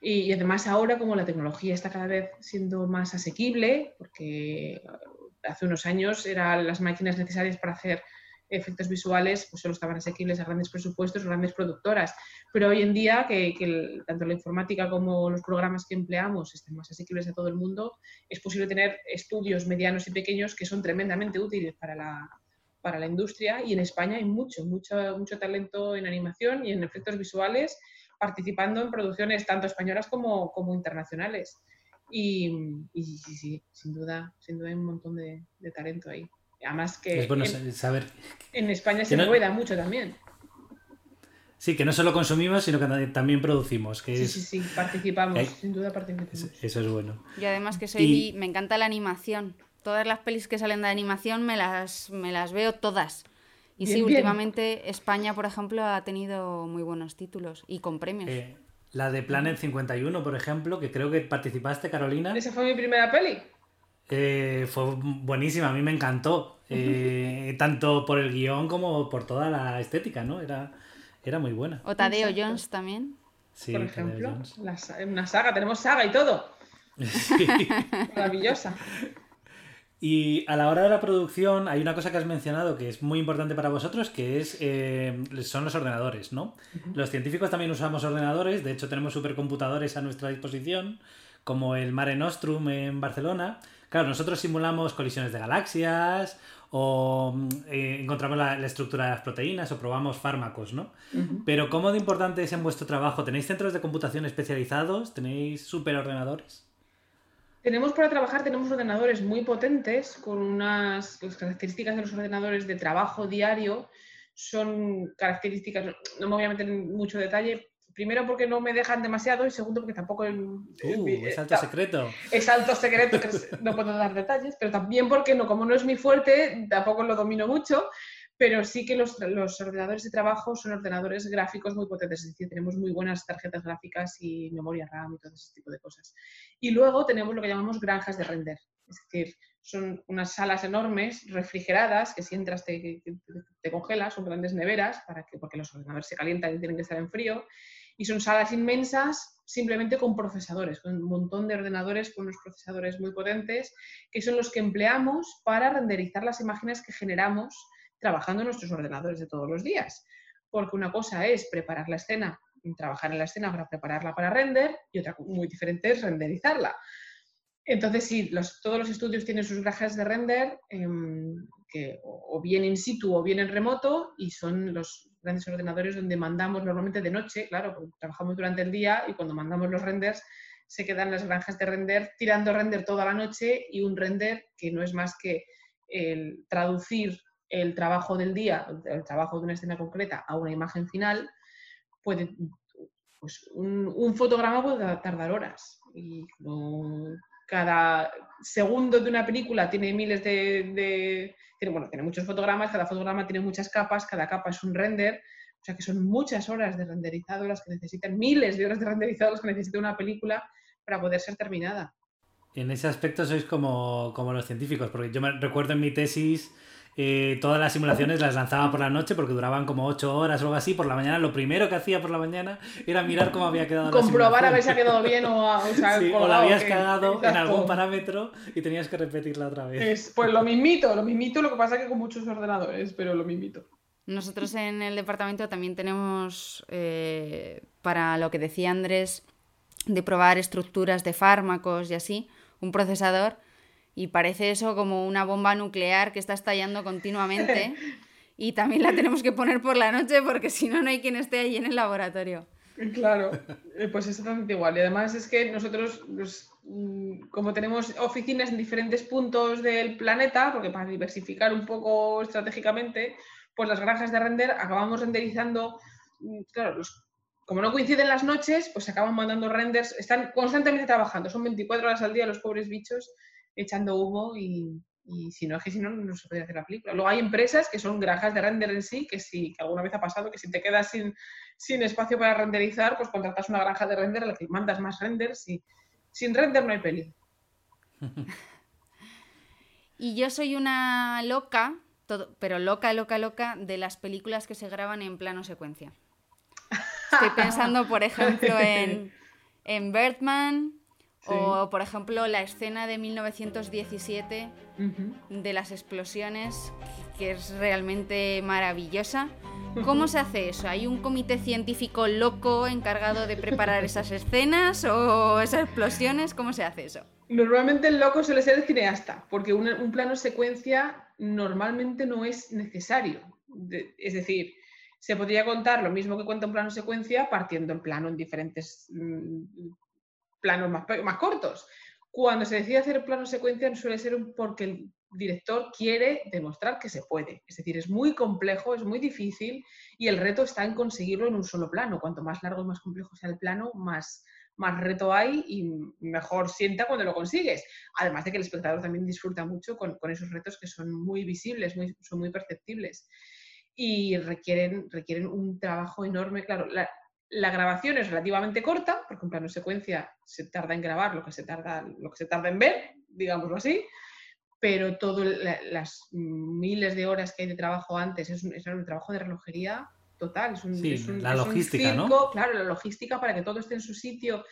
y, y además ahora como la tecnología está cada vez siendo más asequible, porque hace unos años eran las máquinas necesarias para hacer efectos visuales, pues solo estaban asequibles a grandes presupuestos, grandes productoras. Pero hoy en día, que, que el- tanto la informática como los programas que empleamos están más asequibles a todo el mundo, es posible tener estudios medianos y pequeños que son tremendamente útiles para la, para la industria y en España hay mucho, mucho, mucho talento en animación y en efectos visuales participando en producciones tanto españolas como, como internacionales. Y, y sí, sin duda, sin duda hay un montón de, de talento ahí. Además que Es bueno en, saber. en España se no- rueda mucho también. Sí, que no solo consumimos, sino que también producimos. Que Sí, es, sí, sí, participamos, Hay- sin duda participamos. es- eso es bueno. Y además que soy, Y- me encanta la animación. Todas las pelis que salen de animación me las, me las veo todas. Y sí, bien. últimamente España, por ejemplo, ha tenido muy buenos títulos y con premios. Eh, la de Planet 51, por ejemplo, que creo que participaste, Carolina, Esa fue mi primera peli. Eh, fue buenísima, a mí me encantó. eh, tanto por el guion como por toda la estética, ¿no? Era, era muy buena. o Tadeo exacto. Jones también. Sí, por Tadeo ejemplo, Jones. la sa- una saga, tenemos saga y todo. Sí. Maravillosa. Y a la hora de la producción hay una cosa que has mencionado que es muy importante para vosotros, que es eh, son los ordenadores, ¿no? Los científicos también usamos ordenadores, de hecho tenemos supercomputadores a nuestra disposición, como el Mare Nostrum en Barcelona. Claro, nosotros simulamos colisiones de galaxias o mm, eh, encontramos la, la estructura de las proteínas o probamos fármacos, ¿no? Pero ¿cómo de importante es en vuestro trabajo? ¿Tenéis centros de computación especializados? ¿Tenéis superordenadores? Tenemos para trabajar, tenemos ordenadores muy potentes con unas las características de los ordenadores de trabajo diario son características, no me voy a meter en mucho detalle, primero porque no me dejan demasiado y segundo porque tampoco Uh, eh, es alto ta- secreto. es alto secreto que es- no puedo dar detalles, pero también porque no, como no es mi fuerte, tampoco lo domino mucho, pero sí que los, los ordenadores de trabajo son ordenadores gráficos muy potentes, es decir, tenemos muy buenas tarjetas gráficas y memoria RAM y todo ese tipo de cosas. Y luego tenemos lo que llamamos granjas de render, es decir, son unas salas enormes, refrigeradas, que si entras te, te- te congelas, son grandes neveras, para que, porque los ordenadores se calientan y tienen que estar en frío, y son salas inmensas simplemente con procesadores, con un montón de ordenadores con unos procesadores muy potentes, que son los que empleamos para renderizar las imágenes que generamos trabajando en nuestros ordenadores de todos los días. porque una cosa es preparar la escena, trabajar en la escena para prepararla para render, y otra muy diferente es renderizarla. Entonces, sí, todos los estudios tienen sus granjas de render, em, que o, bien in situ o bien en remoto, y son los grandes ordenadores donde mandamos normalmente de noche, claro, porque trabajamos durante el día y cuando mandamos los renders se quedan las granjas de render tirando render toda la noche y un render que no es más que el traducir el trabajo del día, el trabajo de una escena concreta a una imagen final, puede, pues un, fotograma puede tardar horas. Y cada segundo de una película tiene miles de, bueno, tiene muchos fotogramas, cada fotograma tiene muchas capas, cada capa es un render, o sea que son muchas horas de renderizado las que necesitan, miles de horas de renderizado las que necesita una película para poder ser terminada. En ese aspecto sois como, como los científicos, porque yo me recuerdo en mi tesis eh, todas las simulaciones las lanzaba por la noche porque duraban como 8 horas o algo así. Por la mañana, lo primero que hacía por la mañana era mirar cómo había quedado Comprobar a ver si ha quedado bien o, o, sea, o la habías cagado en algún parámetro y tenías que repetirla otra vez. pues lo mismito, lo mismito, lo que pasa que con muchos ordenadores, pero lo mismito. Nosotros en el departamento también tenemos, eh, para lo que decía Andrés, de probar estructuras de fármacos y así, un procesador y parece eso como una bomba nuclear que está estallando continuamente y también la tenemos que poner por la noche porque si no, no hay quien esté ahí en el laboratorio. Claro, eh, pues es exactamente igual. Y además es que nosotros, pues, mm, como tenemos oficinas en diferentes puntos del planeta, porque para diversificar un poco estratégicamente, pues las granjas de render acabamos renderizando, mm, claro, los como no coinciden las noches, pues acaban mandando renders, están constantemente trabajando, son 24 horas al día los pobres bichos echando humo y, si no es que si no, no se puede hacer la película. Luego hay empresas que son granjas de render en sí, que si que alguna vez ha pasado que si te quedas sin, sin espacio para renderizar, pues contratas una granja de render a la que mandas más renders y sin render no hay peli. y yo soy una loca, todo, pero loca, loca, loca, de las películas que se graban en plano secuencia. Estoy pensando, por ejemplo, en, en Birdman, o, por ejemplo, la escena de 1917 de las explosiones, que es realmente maravillosa. ¿Cómo se hace eso? ¿Hay un comité científico loco encargado de preparar esas escenas o esas explosiones? ¿Cómo se hace eso? Normalmente el loco suele ser el cineasta, porque un, plano secuencia normalmente no es necesario. es decir, se podría contar lo mismo que cuenta un plano secuencia partiendo el plano en diferentes mm, planos más, más cortos. Cuando se decide hacer plano secuencia suele ser porque el director quiere demostrar que se puede. Es decir, es muy complejo, es muy difícil y el reto está en conseguirlo en un solo plano. Cuanto más largo y más complejo sea el plano, más, más reto hay y mejor sienta cuando lo consigues. Además de que el espectador también disfruta mucho con, esos retos que son muy visibles, muy, son muy perceptibles y requieren, requieren un trabajo enorme. Claro, la, la grabación es relativamente corta, porque un plano secuencia se tarda en grabar lo que se tarda, lo que se tarda en ver, digámoslo así, pero todas las miles de horas que hay de trabajo antes es un, trabajo de relojería total. Es un, la logística, ¿no? Claro, la logística para que todo esté en su sitio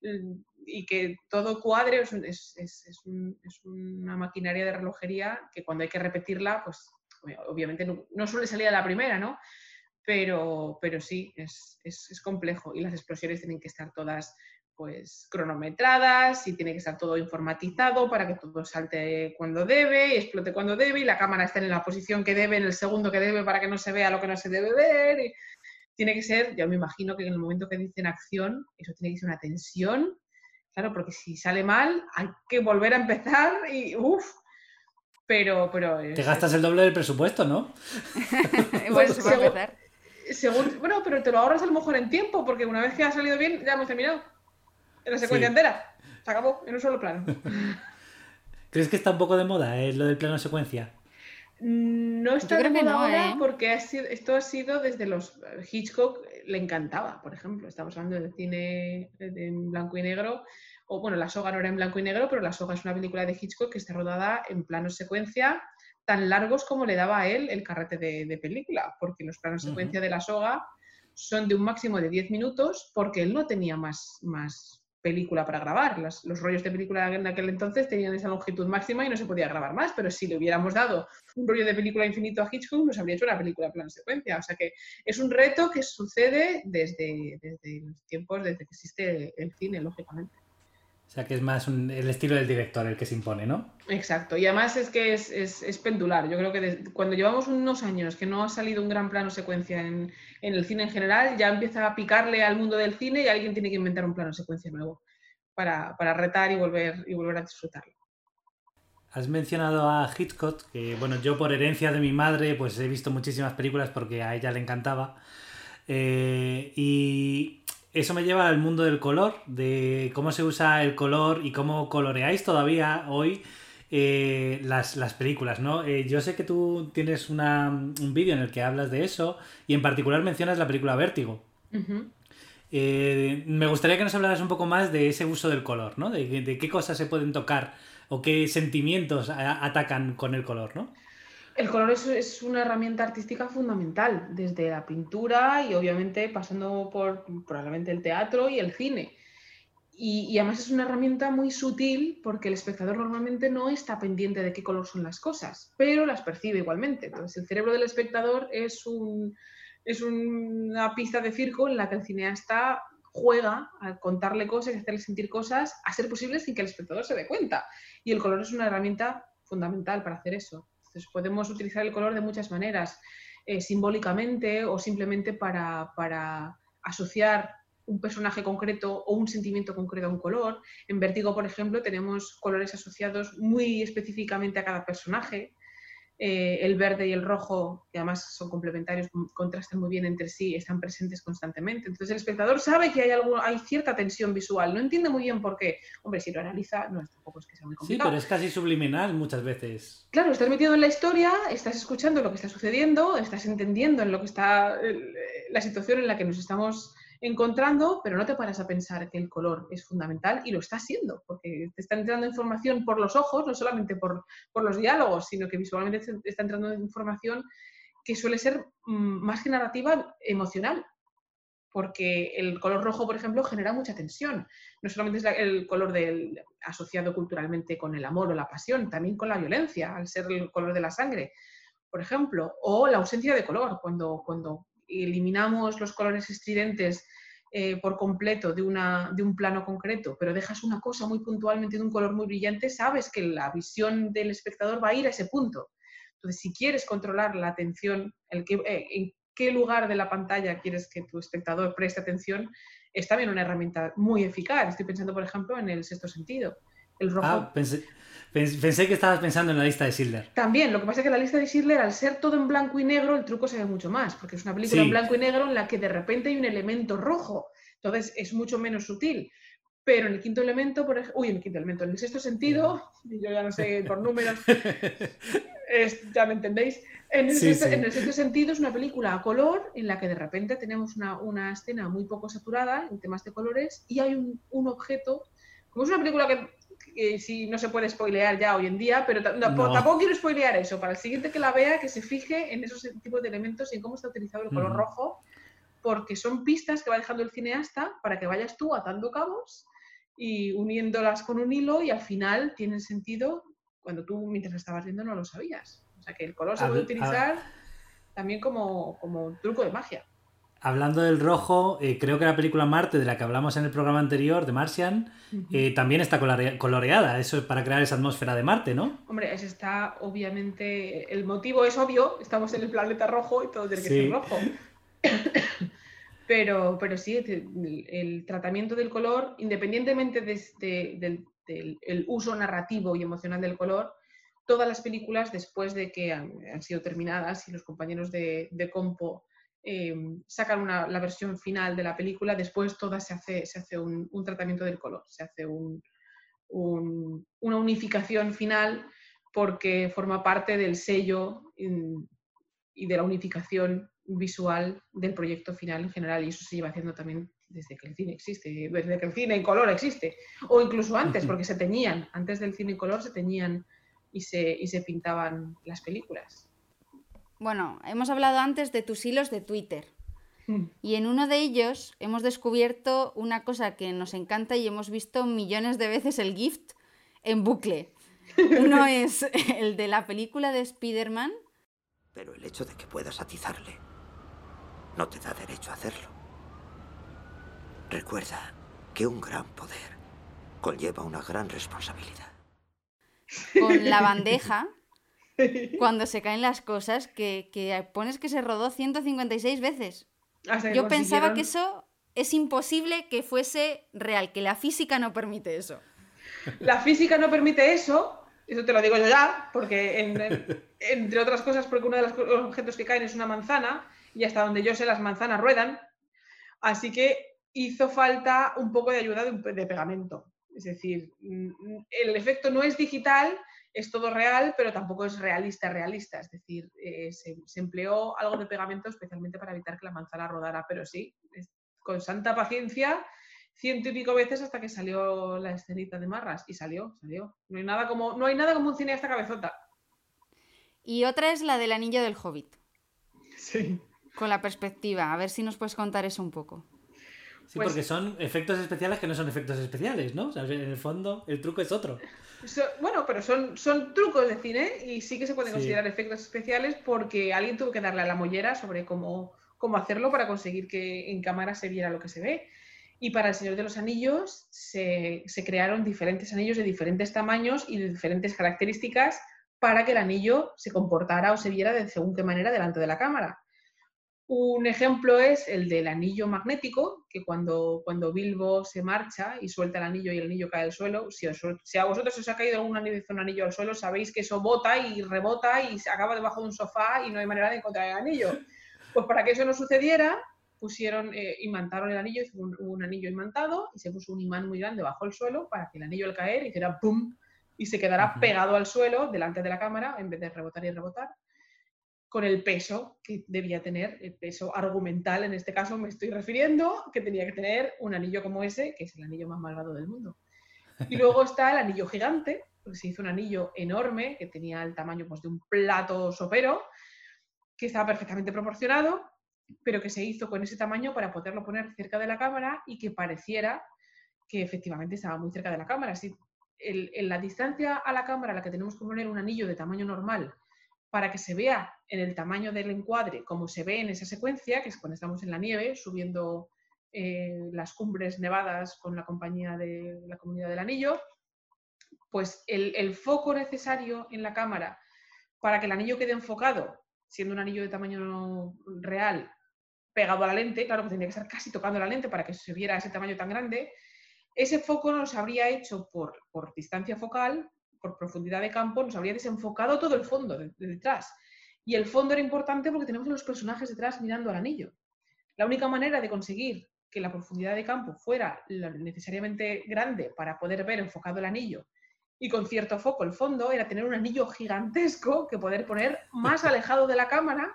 mm, y que todo cuadre es, una maquinaria de relojería que cuando hay que repetirla, pues obviamente no, no suele salir a la primera, ¿no? Pero, pero sí, es, es, complejo y las explosiones tienen que estar todas pues cronometradas y tiene que estar todo informatizado para que todo salte cuando debe y explote cuando debe y la cámara esté en la posición que debe, en el segundo que debe para que no se vea lo que no se debe ver. Y tiene que ser, yo me imagino que en el momento que dicen acción, eso tiene que ser una tensión, claro, porque si sale mal hay que volver a empezar y uff. Pero, pero... Te gastas el doble del presupuesto, ¿no? pues, empezar bueno, pero te lo ahorras a lo mejor en tiempo, porque una vez que ha salido bien, ya hemos terminado. En la secuencia entera. Se acabó, en un solo plano. ¿Crees que está un poco de moda eh, lo del plano secuencia? Mm, no está de moda ahora ¿eh? porque esto ha sido desde los Hitchcock le encantaba, por ejemplo. Estamos hablando de cine en blanco y negro. O bueno, La soga no era en blanco y negro, pero La soga es una película de Hitchcock que está rodada en plano secuencia tan largos como le daba a él el carrete de, película, porque los planos secuencia de la soga son de un máximo de 10 minutos porque él no tenía más, más película para grabar. Los, los, rollos de película en aquel entonces tenían esa longitud máxima y no se podía grabar más, pero si le hubiéramos dado un rollo de película infinito a Hitchcock, nos habría hecho una película plano secuencia. O sea que es un reto que sucede desde, desde los tiempos, desde que existe el cine, lógicamente. O sea que es más un, el estilo del director el que se impone, ¿no? Exacto. Y además es que es, es, es pendular. Yo creo que cuando llevamos unos años que no ha salido un gran plano secuencia en, en, el cine en general, ya empieza a picarle al mundo del cine y alguien tiene que inventar un plano secuencia nuevo para, para retar y volver, y volver a disfrutarlo. Has mencionado a Hitchcock, que bueno, yo por herencia de mi madre, pues he visto muchísimas películas porque a ella le encantaba. Eh, y eso me lleva al mundo del color, de cómo se usa el color y cómo coloreáis todavía hoy eh, las, las, películas, ¿no? Eh, yo sé que tú tienes una, un vídeo en el que hablas de eso y en particular mencionas la película Vértigo. Uh -huh. eh, me gustaría que nos hablaras un poco más de ese uso del color, ¿no? De, de qué cosas se pueden tocar o qué sentimientos a, atacan con el color, ¿no? El color es, una herramienta artística fundamental, desde la pintura y obviamente pasando por probablemente el teatro y el cine. Y, además es una herramienta muy sutil porque el espectador normalmente no está pendiente de qué color son las cosas, pero las percibe igualmente. Entonces el cerebro del espectador es, es una pista de circo en la que el cineasta juega a contarle cosas y hacerle sentir cosas a ser posible sin que el espectador se dé cuenta. Y el color es una herramienta fundamental para hacer eso. Podemos utilizar el color de muchas maneras, eh, simbólicamente o simplemente para, para, asociar un personaje concreto o un sentimiento concreto a un color. En Vértigo, por ejemplo, tenemos colores asociados muy específicamente a cada personaje. Eh, el verde y el rojo, que además son complementarios, contrastan muy bien entre sí, están presentes constantemente. Entonces el espectador sabe que hay, algo, hay cierta tensión visual, no entiende muy bien por qué. Hombre, si lo analiza, no, tampoco es que sea muy complicado. Sí, pero es casi subliminal muchas veces. Claro, estás metido en la historia, estás escuchando lo que está sucediendo, estás entendiendo en lo que está la situación en la que nos estamos encontrando, pero no te paras a pensar que el color es fundamental y lo está siendo, porque te está entrando información por los ojos, no solamente por, por los diálogos, sino que visualmente te está entrando información que suele ser más que narrativa emocional, porque el color rojo, por ejemplo, genera mucha tensión. No solamente es el color del, asociado culturalmente con el amor o la pasión, también con la violencia, al ser el color de la sangre, por ejemplo, o la ausencia de color, cuando, cuando eliminamos los colores estridentes eh, por completo de, una, de un plano concreto, pero dejas una cosa muy puntualmente de un color muy brillante, sabes que la visión del espectador va a ir a ese punto. Entonces, si quieres controlar la atención, el que, eh, en qué lugar de la pantalla quieres que tu espectador preste atención, es también una herramienta muy eficaz. Estoy pensando, por ejemplo, en el sexto sentido. El rojo. Ah, pensé, que estabas pensando en la lista de Schindler. También, lo que pasa es que la lista de Schindler, al ser todo en blanco y negro, el truco se ve mucho más, porque es una película sí. en blanco y negro en la que de repente hay un elemento rojo. Entonces es mucho menos sutil. Pero en el quinto elemento, por ejemplo, uy, en el quinto elemento, en el sexto sentido, y yo ya no sé por números, es, ya me entendéis, en el, sí, sexto, sí. en el, sexto, sentido es una película a color en la que de repente tenemos una, una escena muy poco saturada en temas de colores y hay un, un objeto, como es una película que que si no se puede spoilear ya hoy en día, pero no, no. tampoco quiero spoilear eso. Para el siguiente que la vea, que se fije en esos tipos de elementos y en cómo está utilizado el color mm. rojo, porque son pistas que va dejando el cineasta para que vayas tú atando cabos y uniéndolas con un hilo y al final tienen sentido cuando tú mientras estabas viendo no lo sabías. O sea que el color se puede utilizar también como, como truco de magia. Hablando del rojo, eh, creo que la película Marte, de la que hablamos en el programa anterior, de Martian, uh -huh. eh, también está coloreada. Eso es para crear esa atmósfera de Marte, ¿no? Hombre, eso está obviamente. El motivo es obvio, estamos en el planeta rojo y todo tiene que sí. ser rojo. pero, pero sí, el, el, tratamiento del color, independientemente de, de, del, del el uso narrativo y emocional del color, todas las películas, después de que han, han sido terminadas y los compañeros de, de Compo eh, sacan una, la versión final de la película, después toda se hace, se hace un, un tratamiento del color, se hace un, un, una unificación final porque forma parte del sello in, y de la unificación visual del proyecto final en general y eso se lleva haciendo también desde que el cine existe, desde que el cine en color existe, o incluso antes, porque se teñían, antes del cine en color se teñían y se, y se pintaban las películas. Bueno, hemos hablado antes de tus hilos de Twitter. Y en uno de ellos hemos descubierto una cosa que nos encanta y hemos visto millones de veces el gift en bucle. Uno es el de la película de Spider-Man. Pero el hecho de que puedas atizarle no te da derecho a hacerlo. Recuerda que un gran poder conlleva una gran responsabilidad. Con la bandeja, cuando se caen las cosas, que, que pones que se rodó 156 veces. Hasta Yo pensaba que eso es imposible que fuese real, que la física no permite eso. La física no permite eso, eso te lo digo yo ya, porque en- en- entre otras cosas, porque uno de los objetos que caen es una manzana, y hasta donde yo sé las manzanas ruedan, así que hizo falta un poco de ayuda de, pegamento. Es decir, mm, el efecto no es digital, es todo real, pero tampoco es realista, realista. Es decir, eh, se, se empleó algo de pegamento especialmente para evitar que la manzana rodara, pero sí, es- con santa paciencia, ciento y pico veces hasta que salió la escenita de Marras. Y salió, salió. No hay nada como, no hay nada como un cineasta cabezota. Y otra es la del anillo del hobbit, Sí. con la perspectiva. A ver si nos puedes contar eso un poco. Sí, Pues- porque son efectos especiales que no son efectos especiales, ¿no? O sea, en el fondo, el truco es otro. So- bueno, pero son, son trucos de cine y sí que se pueden Sí. considerar efectos especiales porque alguien tuvo que darle a la mollera sobre cómo, cómo hacerlo para conseguir que en cámara se viera lo que se ve. Y para El Señor de los Anillos se, se crearon diferentes anillos de diferentes tamaños y de diferentes características para que el anillo se comportara o se viera de según qué manera delante de la cámara. Un ejemplo es el del anillo magnético, que cuando, cuando Bilbo se marcha y suelta el anillo y el anillo cae al suelo, si, os- si a vosotros os ha caído algún anillo, un anillo al suelo, sabéis que eso bota y rebota y se acaba debajo de un sofá y no hay manera de encontrar el anillo. Pues para que eso no sucediera, pusieron, eh, imantaron el anillo, hizo un, un anillo imantado y se puso un imán muy grande bajo el suelo para que el anillo al caer hiciera ¡pum! y se quedara pegado al suelo delante de la cámara en vez de rebotar y rebotar con el peso que debía tener, el peso argumental en este caso me estoy refiriendo, que tenía que tener un anillo como ese, que es el anillo más malvado del mundo. Y luego está el anillo gigante, porque se hizo un anillo enorme que tenía el tamaño pues, de un plato sopero, que estaba perfectamente proporcionado, pero que se hizo con ese tamaño para poderlo poner cerca de la cámara y que pareciera que efectivamente estaba muy cerca de la cámara. El- en la distancia a la cámara a la que tenemos que poner un anillo de tamaño normal para que se vea en el tamaño del encuadre como se ve en esa secuencia, que es cuando estamos en la nieve subiendo eh, las cumbres nevadas con la compañía de la comunidad del anillo, pues el, foco necesario en la cámara para que el anillo quede enfocado, siendo un anillo de tamaño real, pegado a la lente, claro que tendría que estar casi tocando la lente para que se viera ese tamaño tan grande, ese foco nos habría hecho por distancia focal, por profundidad de campo, nos habría desenfocado todo el fondo de, de detrás. Y el fondo era importante porque tenemos a los personajes detrás mirando al anillo. La única manera de conseguir que la profundidad de campo fuera necesariamente grande para poder ver enfocado el anillo y con cierto foco el fondo era tener un anillo gigantesco que poder poner más alejado de la cámara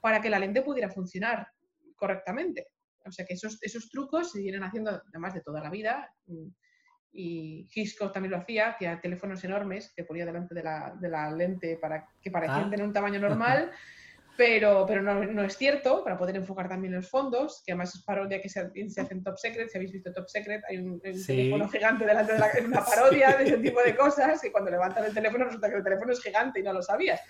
para que la lente pudiera funcionar correctamente. O sea que esos, esos trucos se vienen haciendo además de toda la vida. Y Hitchcock también lo hacía, hacía teléfonos enormes que ponía delante de la, de la lente para que parecieran Ah. tener un tamaño normal, pero, pero no, no es cierto, para poder enfocar también los fondos, que además es parodia que se, se hace en Top Secret, si habéis visto Top Secret, hay un, un Sí. teléfono gigante delante de la es una parodia de ese tipo de cosas, que cuando levantan el teléfono resulta que el teléfono es gigante y no lo sabías.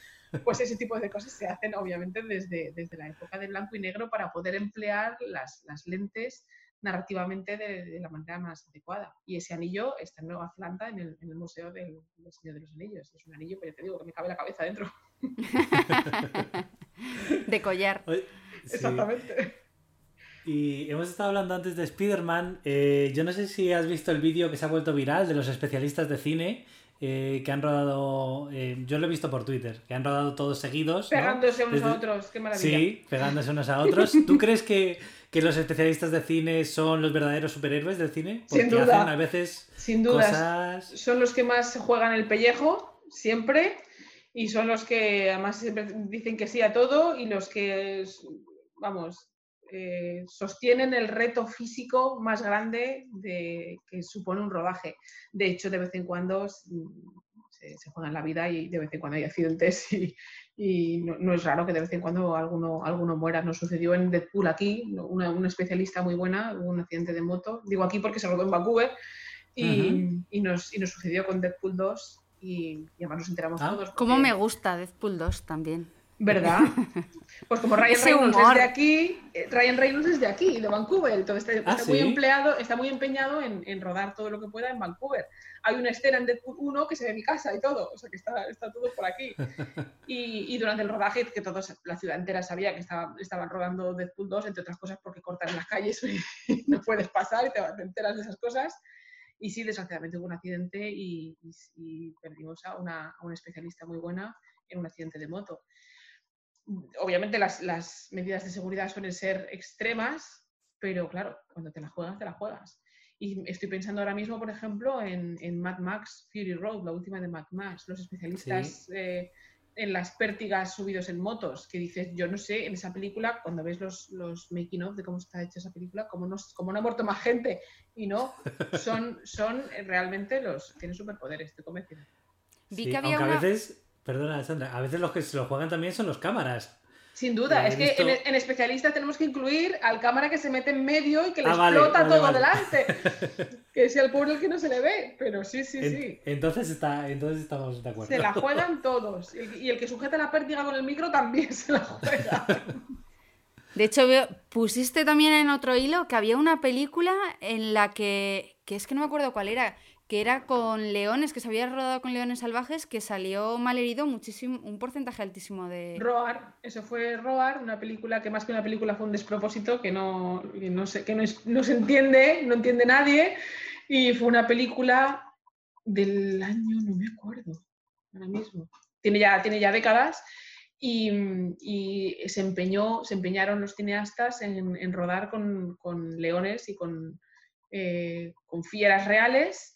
Pues ese tipo de cosas se hacen obviamente desde, desde la época del blanco y negro para poder emplear las, las lentes narrativamente de, de la manera más adecuada. Y ese anillo está en Nueva Zelanda, en el, en el Museo del, del Señor de los Anillos. Es un anillo, pero ya te digo que me cabe la cabeza dentro. De collar. Oye, sí. Exactamente. Y hemos estado hablando antes de Spider-Man. eh, yo no sé si has visto el vídeo que se ha vuelto viral de los especialistas de cine eh, que han rodado. eh, yo lo he visto por Twitter, que han rodado todos seguidos. ¿no? Pegándose unos a otros, qué maravilla. Sí, pegándose unos a otros. ¿Tú crees que, que los especialistas de cine son los verdaderos superhéroes del cine? Porque Sin duda. hacen a veces Sin dudas. cosas. Son los que más juegan el pellejo, siempre, y son los que además siempre dicen que sí a todo y los que, vamos, eh, sostienen el reto físico más grande de, que supone un rodaje. De hecho, de vez en cuando se, se juegan la vida y de vez en cuando hay accidentes y, y no, no, es raro que de vez en cuando alguno, alguno muera. Nos sucedió en Deadpool aquí, una, una especialista muy buena, hubo un accidente de moto, digo aquí porque se rodó en Vancouver, y, y, nos, y nos sucedió con Deadpool 2 y, y además nos enteramos ah, todos. Como me gusta Deadpool 2 también. ¿Verdad? Pues como Ryan Reynolds es de aquí, eh, Ryan Reynolds es de aquí, de Vancouver, entonces está, ¿Ah, está muy sí? empleado, está muy empeñado en, en, rodar todo lo que pueda en Vancouver. Hay una escena en Deadpool 1 que se ve mi casa y todo, o sea que está, está todo por aquí. Y, y, durante el rodaje, que todos, la ciudad entera sabía que estaba, estaban rodando Deadpool 2, entre otras cosas porque cortan las calles y no puedes pasar y te, te enteras de esas cosas. Y sí, desgraciadamente hubo un accidente y, y, y perdimos a una, a una especialista muy buena en un accidente de moto obviamente las, las, medidas de seguridad suelen ser extremas, pero claro, cuando te la juegas, te la juegas. Y estoy pensando ahora mismo, por ejemplo, en, en Mad Max Fury Road, la última de Mad Max, los especialistas sí. eh, en las pértigas subidos en motos, que dices, yo no sé, en esa película, cuando ves los, los making of de cómo está hecha esa película, cómo no, cómo no ha muerto más gente. Y no, son, son realmente los, tienen superpoderes, estoy convencida. Vi que había una... a veces Perdona, Sandra, a veces los que se lo juegan también son los cámaras. Sin duda, es visto... que en, en, especialistas tenemos que incluir al cámara que se mete en medio y que le ah, explota vale, vale, todo vale. delante. que sea el pobre el que no se le ve, pero sí, sí, en, sí. Entonces, está, entonces estamos de acuerdo. Se la juegan todos. Y el que sujeta la pértiga con el micro también se la juega. De hecho, pusiste también en otro hilo que había una película en la que, que es que no me acuerdo cuál era, que era con leones, que se había rodado con leones salvajes, que salió mal herido muchísimo, un porcentaje altísimo de... Roar, eso fue Roar, una película que más que una película fue un despropósito, que no, no, se, que no, es, no se entiende, no entiende nadie, y fue una película del año, no me acuerdo, ahora mismo, tiene ya, tiene ya décadas, y, y se, empeñó, se empeñaron los cineastas en, en rodar con, con, leones y con, eh, con fieras reales,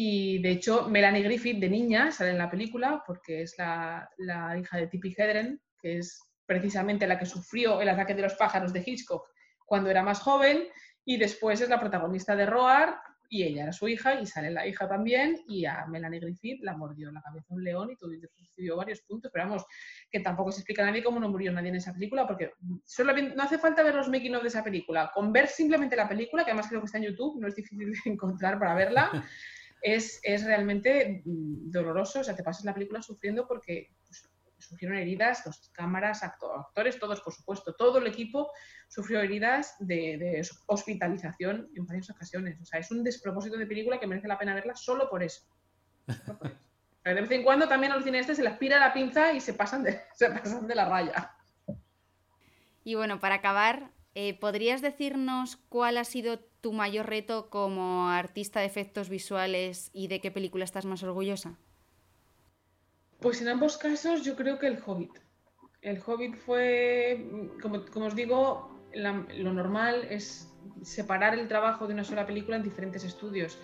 y de hecho, Melanie Griffith de niña sale en la película porque es la, la, hija de Tippi Hedren, que es precisamente la que sufrió el ataque de los pájaros de Hitchcock cuando era más joven, y después es la protagonista de Roar, y ella era su hija, y sale la hija también, y a Melanie Griffith la mordió en la cabeza un león y todo, recibió varios puntos, pero vamos, que tampoco se explica a nadie cómo no murió nadie en esa película, porque solo, no hace falta ver los making of de esa película, con ver simplemente la película, que además creo que está en YouTube, no es difícil de encontrar para verla, es, es, realmente mm, doloroso, o sea, te pasas la película sufriendo porque pues, sufrieron heridas, los cámaras, actor, actores, todos, por supuesto, todo el equipo sufrió heridas de, hospitalización en varias ocasiones. O sea, es un despropósito de película que merece la pena verla solo por eso. De vez en cuando también a los cineastas se les pira la pinza y se pasan de, se pasan de la raya. Y bueno, para acabar, eh, ¿podrías decirnos cuál ha sido tu mayor reto como artista de efectos visuales y de qué película estás más orgullosa? Pues en ambos casos yo creo que El Hobbit. El Hobbit fue, como, como os digo, lo normal es separar el trabajo de una sola película en diferentes estudios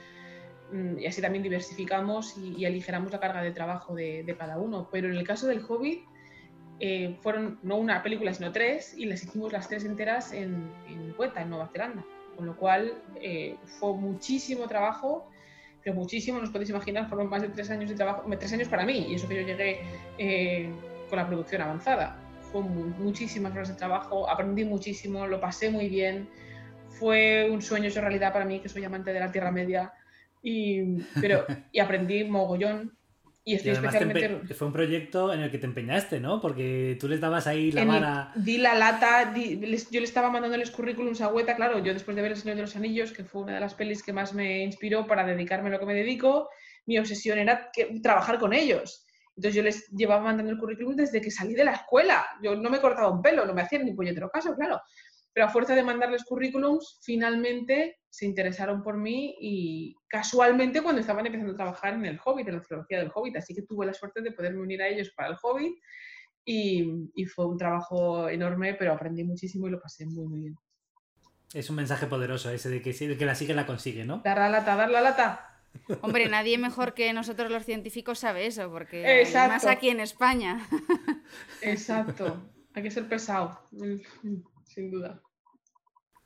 mm, y así también diversificamos y, aligeramos la carga de trabajo de, de, cada uno. Pero en el caso del Hobbit eh, fueron no una película sino tres y las hicimos las tres enteras en, en Cueta, en Nueva Zelanda con lo cual eh, fue muchísimo trabajo, pero muchísimo, no os podéis imaginar, fueron más de tres años de trabajo, tres años para mí, y eso que yo llegué eh, con la producción avanzada. Fue muchísimas horas de trabajo, aprendí muchísimo, lo pasé muy bien, fue un sueño hecho realidad para mí, que soy amante de la Tierra Media, y, pero, y aprendí mogollón, y estoy y especialmente... Fue un proyecto en el que te empeñaste, ¿no? Porque tú les dabas ahí la vara. Di la lata, di, les, yo le estaba mandándoles currículums a Hueta, claro, yo después de ver El Señor de los Anillos, que fue una de las pelis que más me inspiró para dedicarme a lo que me dedico, mi obsesión era que, trabajar con ellos. Entonces yo les llevaba mandando el currículum desde que salí de la escuela. Yo no me cortaba un pelo, no me hacían ni puñetero caso, claro. Pero a fuerza de mandarles currículums, finalmente se interesaron por mí y casualmente cuando estaban empezando a trabajar en el Hobbit, en la filología del Hobbit, así que tuve la suerte de poderme unir a ellos para el Hobbit y, y fue un trabajo enorme, pero aprendí muchísimo y lo pasé muy, muy bien. Es un mensaje poderoso ese de que, de que la sigue la consigue, ¿no? Dar la lata, dar la lata. Hombre, nadie mejor que nosotros los científicos sabe eso, porque Exacto. más aquí en España. Exacto, hay que ser pesado, sin duda.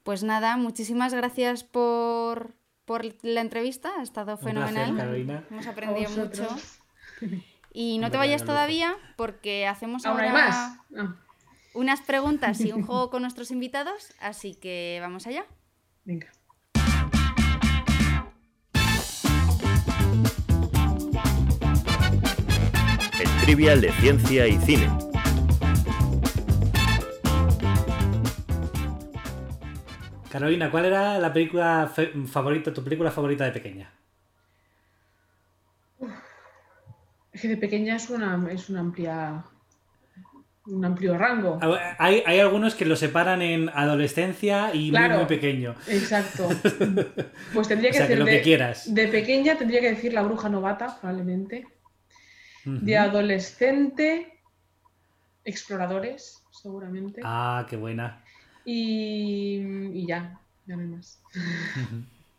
Pues nada, muchísimas gracias por, por la entrevista, ha estado fenomenal. Placer, Carolina. Hemos aprendido mucho. Y no te vayas todavía porque hacemos ¿Aún ahora más? Ah, unas preguntas y un juego con nuestros invitados, así que vamos allá. venga. El trivial de ciencia y cine. Carolina, ¿cuál era la película favorita, tu película favorita de pequeña? Es que de pequeña es una, es una amplia. Un amplio rango. Ah, Hay, hay algunos que lo separan en adolescencia y muy, Claro. muy pequeño. Exacto. Pues tendría O que decir lo de, que quieras. de pequeña tendría que decir la bruja novata, probablemente. De adolescente, exploradores, seguramente. Ah, qué buena. Y, y ya, ya no hay más.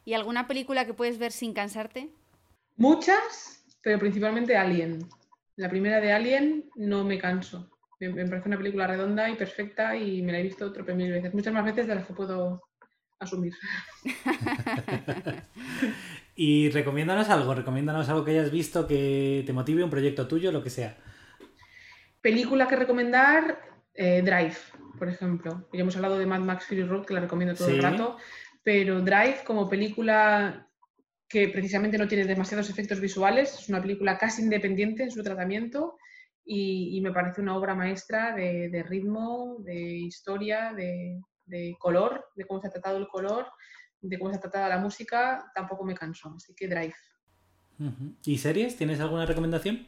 ¿Y alguna película que puedes ver sin cansarte? Muchas, pero principalmente Alien. La primera de Alien no me canso. Me, me parece una película redonda y perfecta y me la he visto otro mil veces. Muchas más veces de las que puedo asumir. Y recomiéndanos algo, recomiéndanos algo que hayas visto que te motive, un proyecto tuyo, lo que sea. Película que recomendar, eh, Drive, por ejemplo. Ya hemos hablado de Mad Max Fury Road, que la recomiendo todo el rato, pero Drive como película que precisamente no tiene demasiados efectos visuales, es una película casi independiente en su tratamiento y, y me parece una obra maestra de, de ritmo, de historia, de, de color, de cómo se ha tratado el color, de cómo se ha tratado la música, tampoco me canso, así que Drive. ¿Y series? ¿Tienes alguna recomendación?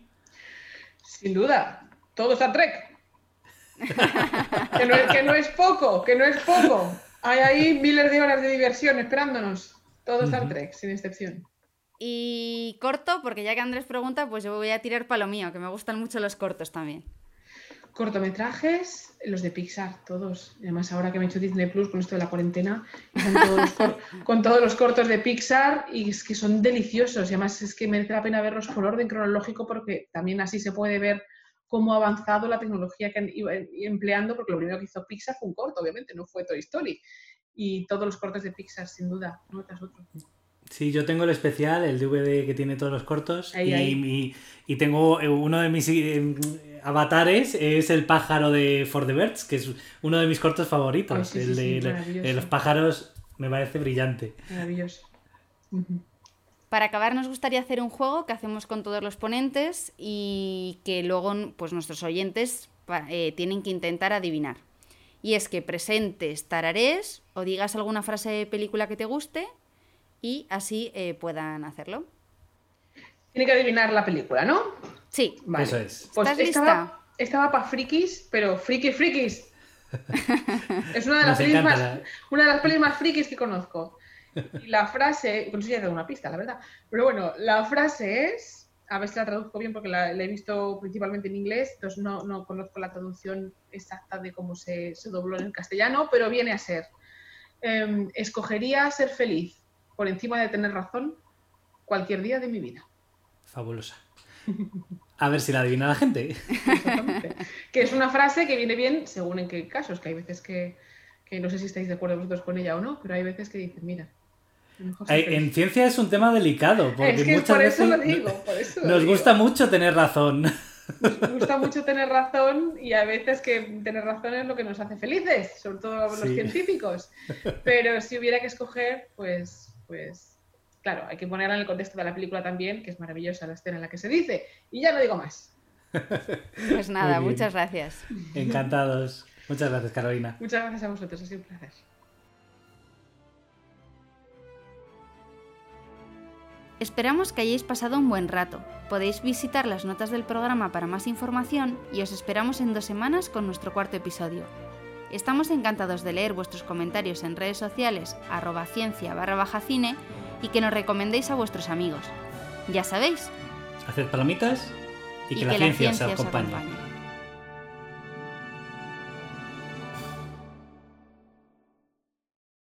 Sin duda, todo Star Trek. Que, no es, que no es poco, que no es poco. Hay ahí miles de horas de diversión esperándonos. Todo Star. Trek, sin excepción. Y corto, porque ya que Andrés pregunta, pues yo voy a tirar para lo mío, que me gustan mucho los cortos también. Cortometrajes, los de Pixar, todos. Además, ahora que me he hecho Disney Plus con esto de la cuarentena, están todos los cor- con todos los cortos de Pixar y es que son deliciosos. Y además es que merece la pena verlos por orden cronológico porque también así se puede ver cómo ha avanzado la tecnología que han ido empleando, porque lo primero que hizo Pixar fue un corto, obviamente, no fue Toy Story. Y todos los cortos de Pixar, sin duda, uno tras otro. Sí, yo tengo el especial, el DVD que tiene todos los cortos. Ahí, y, ahí. mi- y tengo eh, uno de mis eh, avatares, es el pájaro de For the Birds, que es uno de mis cortos favoritos. Ay, sí, el sí, de sí, maravilloso. los pájaros me parece brillante. Maravilloso. Ujú. Para acabar, nos gustaría hacer un juego que hacemos con todos los ponentes y que luego pues, nuestros oyentes eh, tienen que intentar adivinar. Y es que presentes, tararees o digas alguna frase de película que te guste y así eh, puedan hacerlo. Tiene que adivinar la película, ¿no? Sí. Vale. Eso es. Pues ¿Estás estaba, estaba para frikis, pero friki frikis. es una de, las pelis más, una de las pelis más frikis que conozco. Y la frase, eso ya he dado una pista, la verdad. Pero bueno, la frase es, a ver si la traduzco bien porque la, la he visto principalmente en inglés, entonces no, no conozco la traducción exacta de cómo se, se dobló en el castellano, pero viene a ser, em, escogería ser feliz por encima de tener razón cualquier día de mi vida. Fabulosa. A ver si la adivina la gente. Exactamente. que es una frase que viene bien según en qué casos, que hay veces que, que no sé si estáis de acuerdo vosotros con ella o no, pero hay veces que dicen, mira, En ciencia es un tema delicado, porque es que muchas por eso veces lo digo, por eso lo nos digo. gusta mucho tener razón. Nos gusta mucho tener razón y a veces que tener razón es lo que nos hace felices, sobre todo los Sí. científicos. Pero si hubiera que escoger, pues, pues, claro, hay que ponerla en el contexto de la película también, que es maravillosa la escena en la que se dice. Y ya no digo más. Pues nada, muchas gracias. Encantados. Muchas gracias, Carolina. Muchas gracias a vosotros, ha sido un placer. Esperamos que hayáis pasado un buen rato. Podéis visitar las notas del programa para más información y os esperamos en dos semanas con nuestro cuarto episodio. Estamos encantados de leer vuestros comentarios en redes sociales arroba ciencia barra baja cine y que nos recomendéis a vuestros amigos. Ya sabéis, Haced palomitas y, que, la, ciencia, os acompañe. acompañe.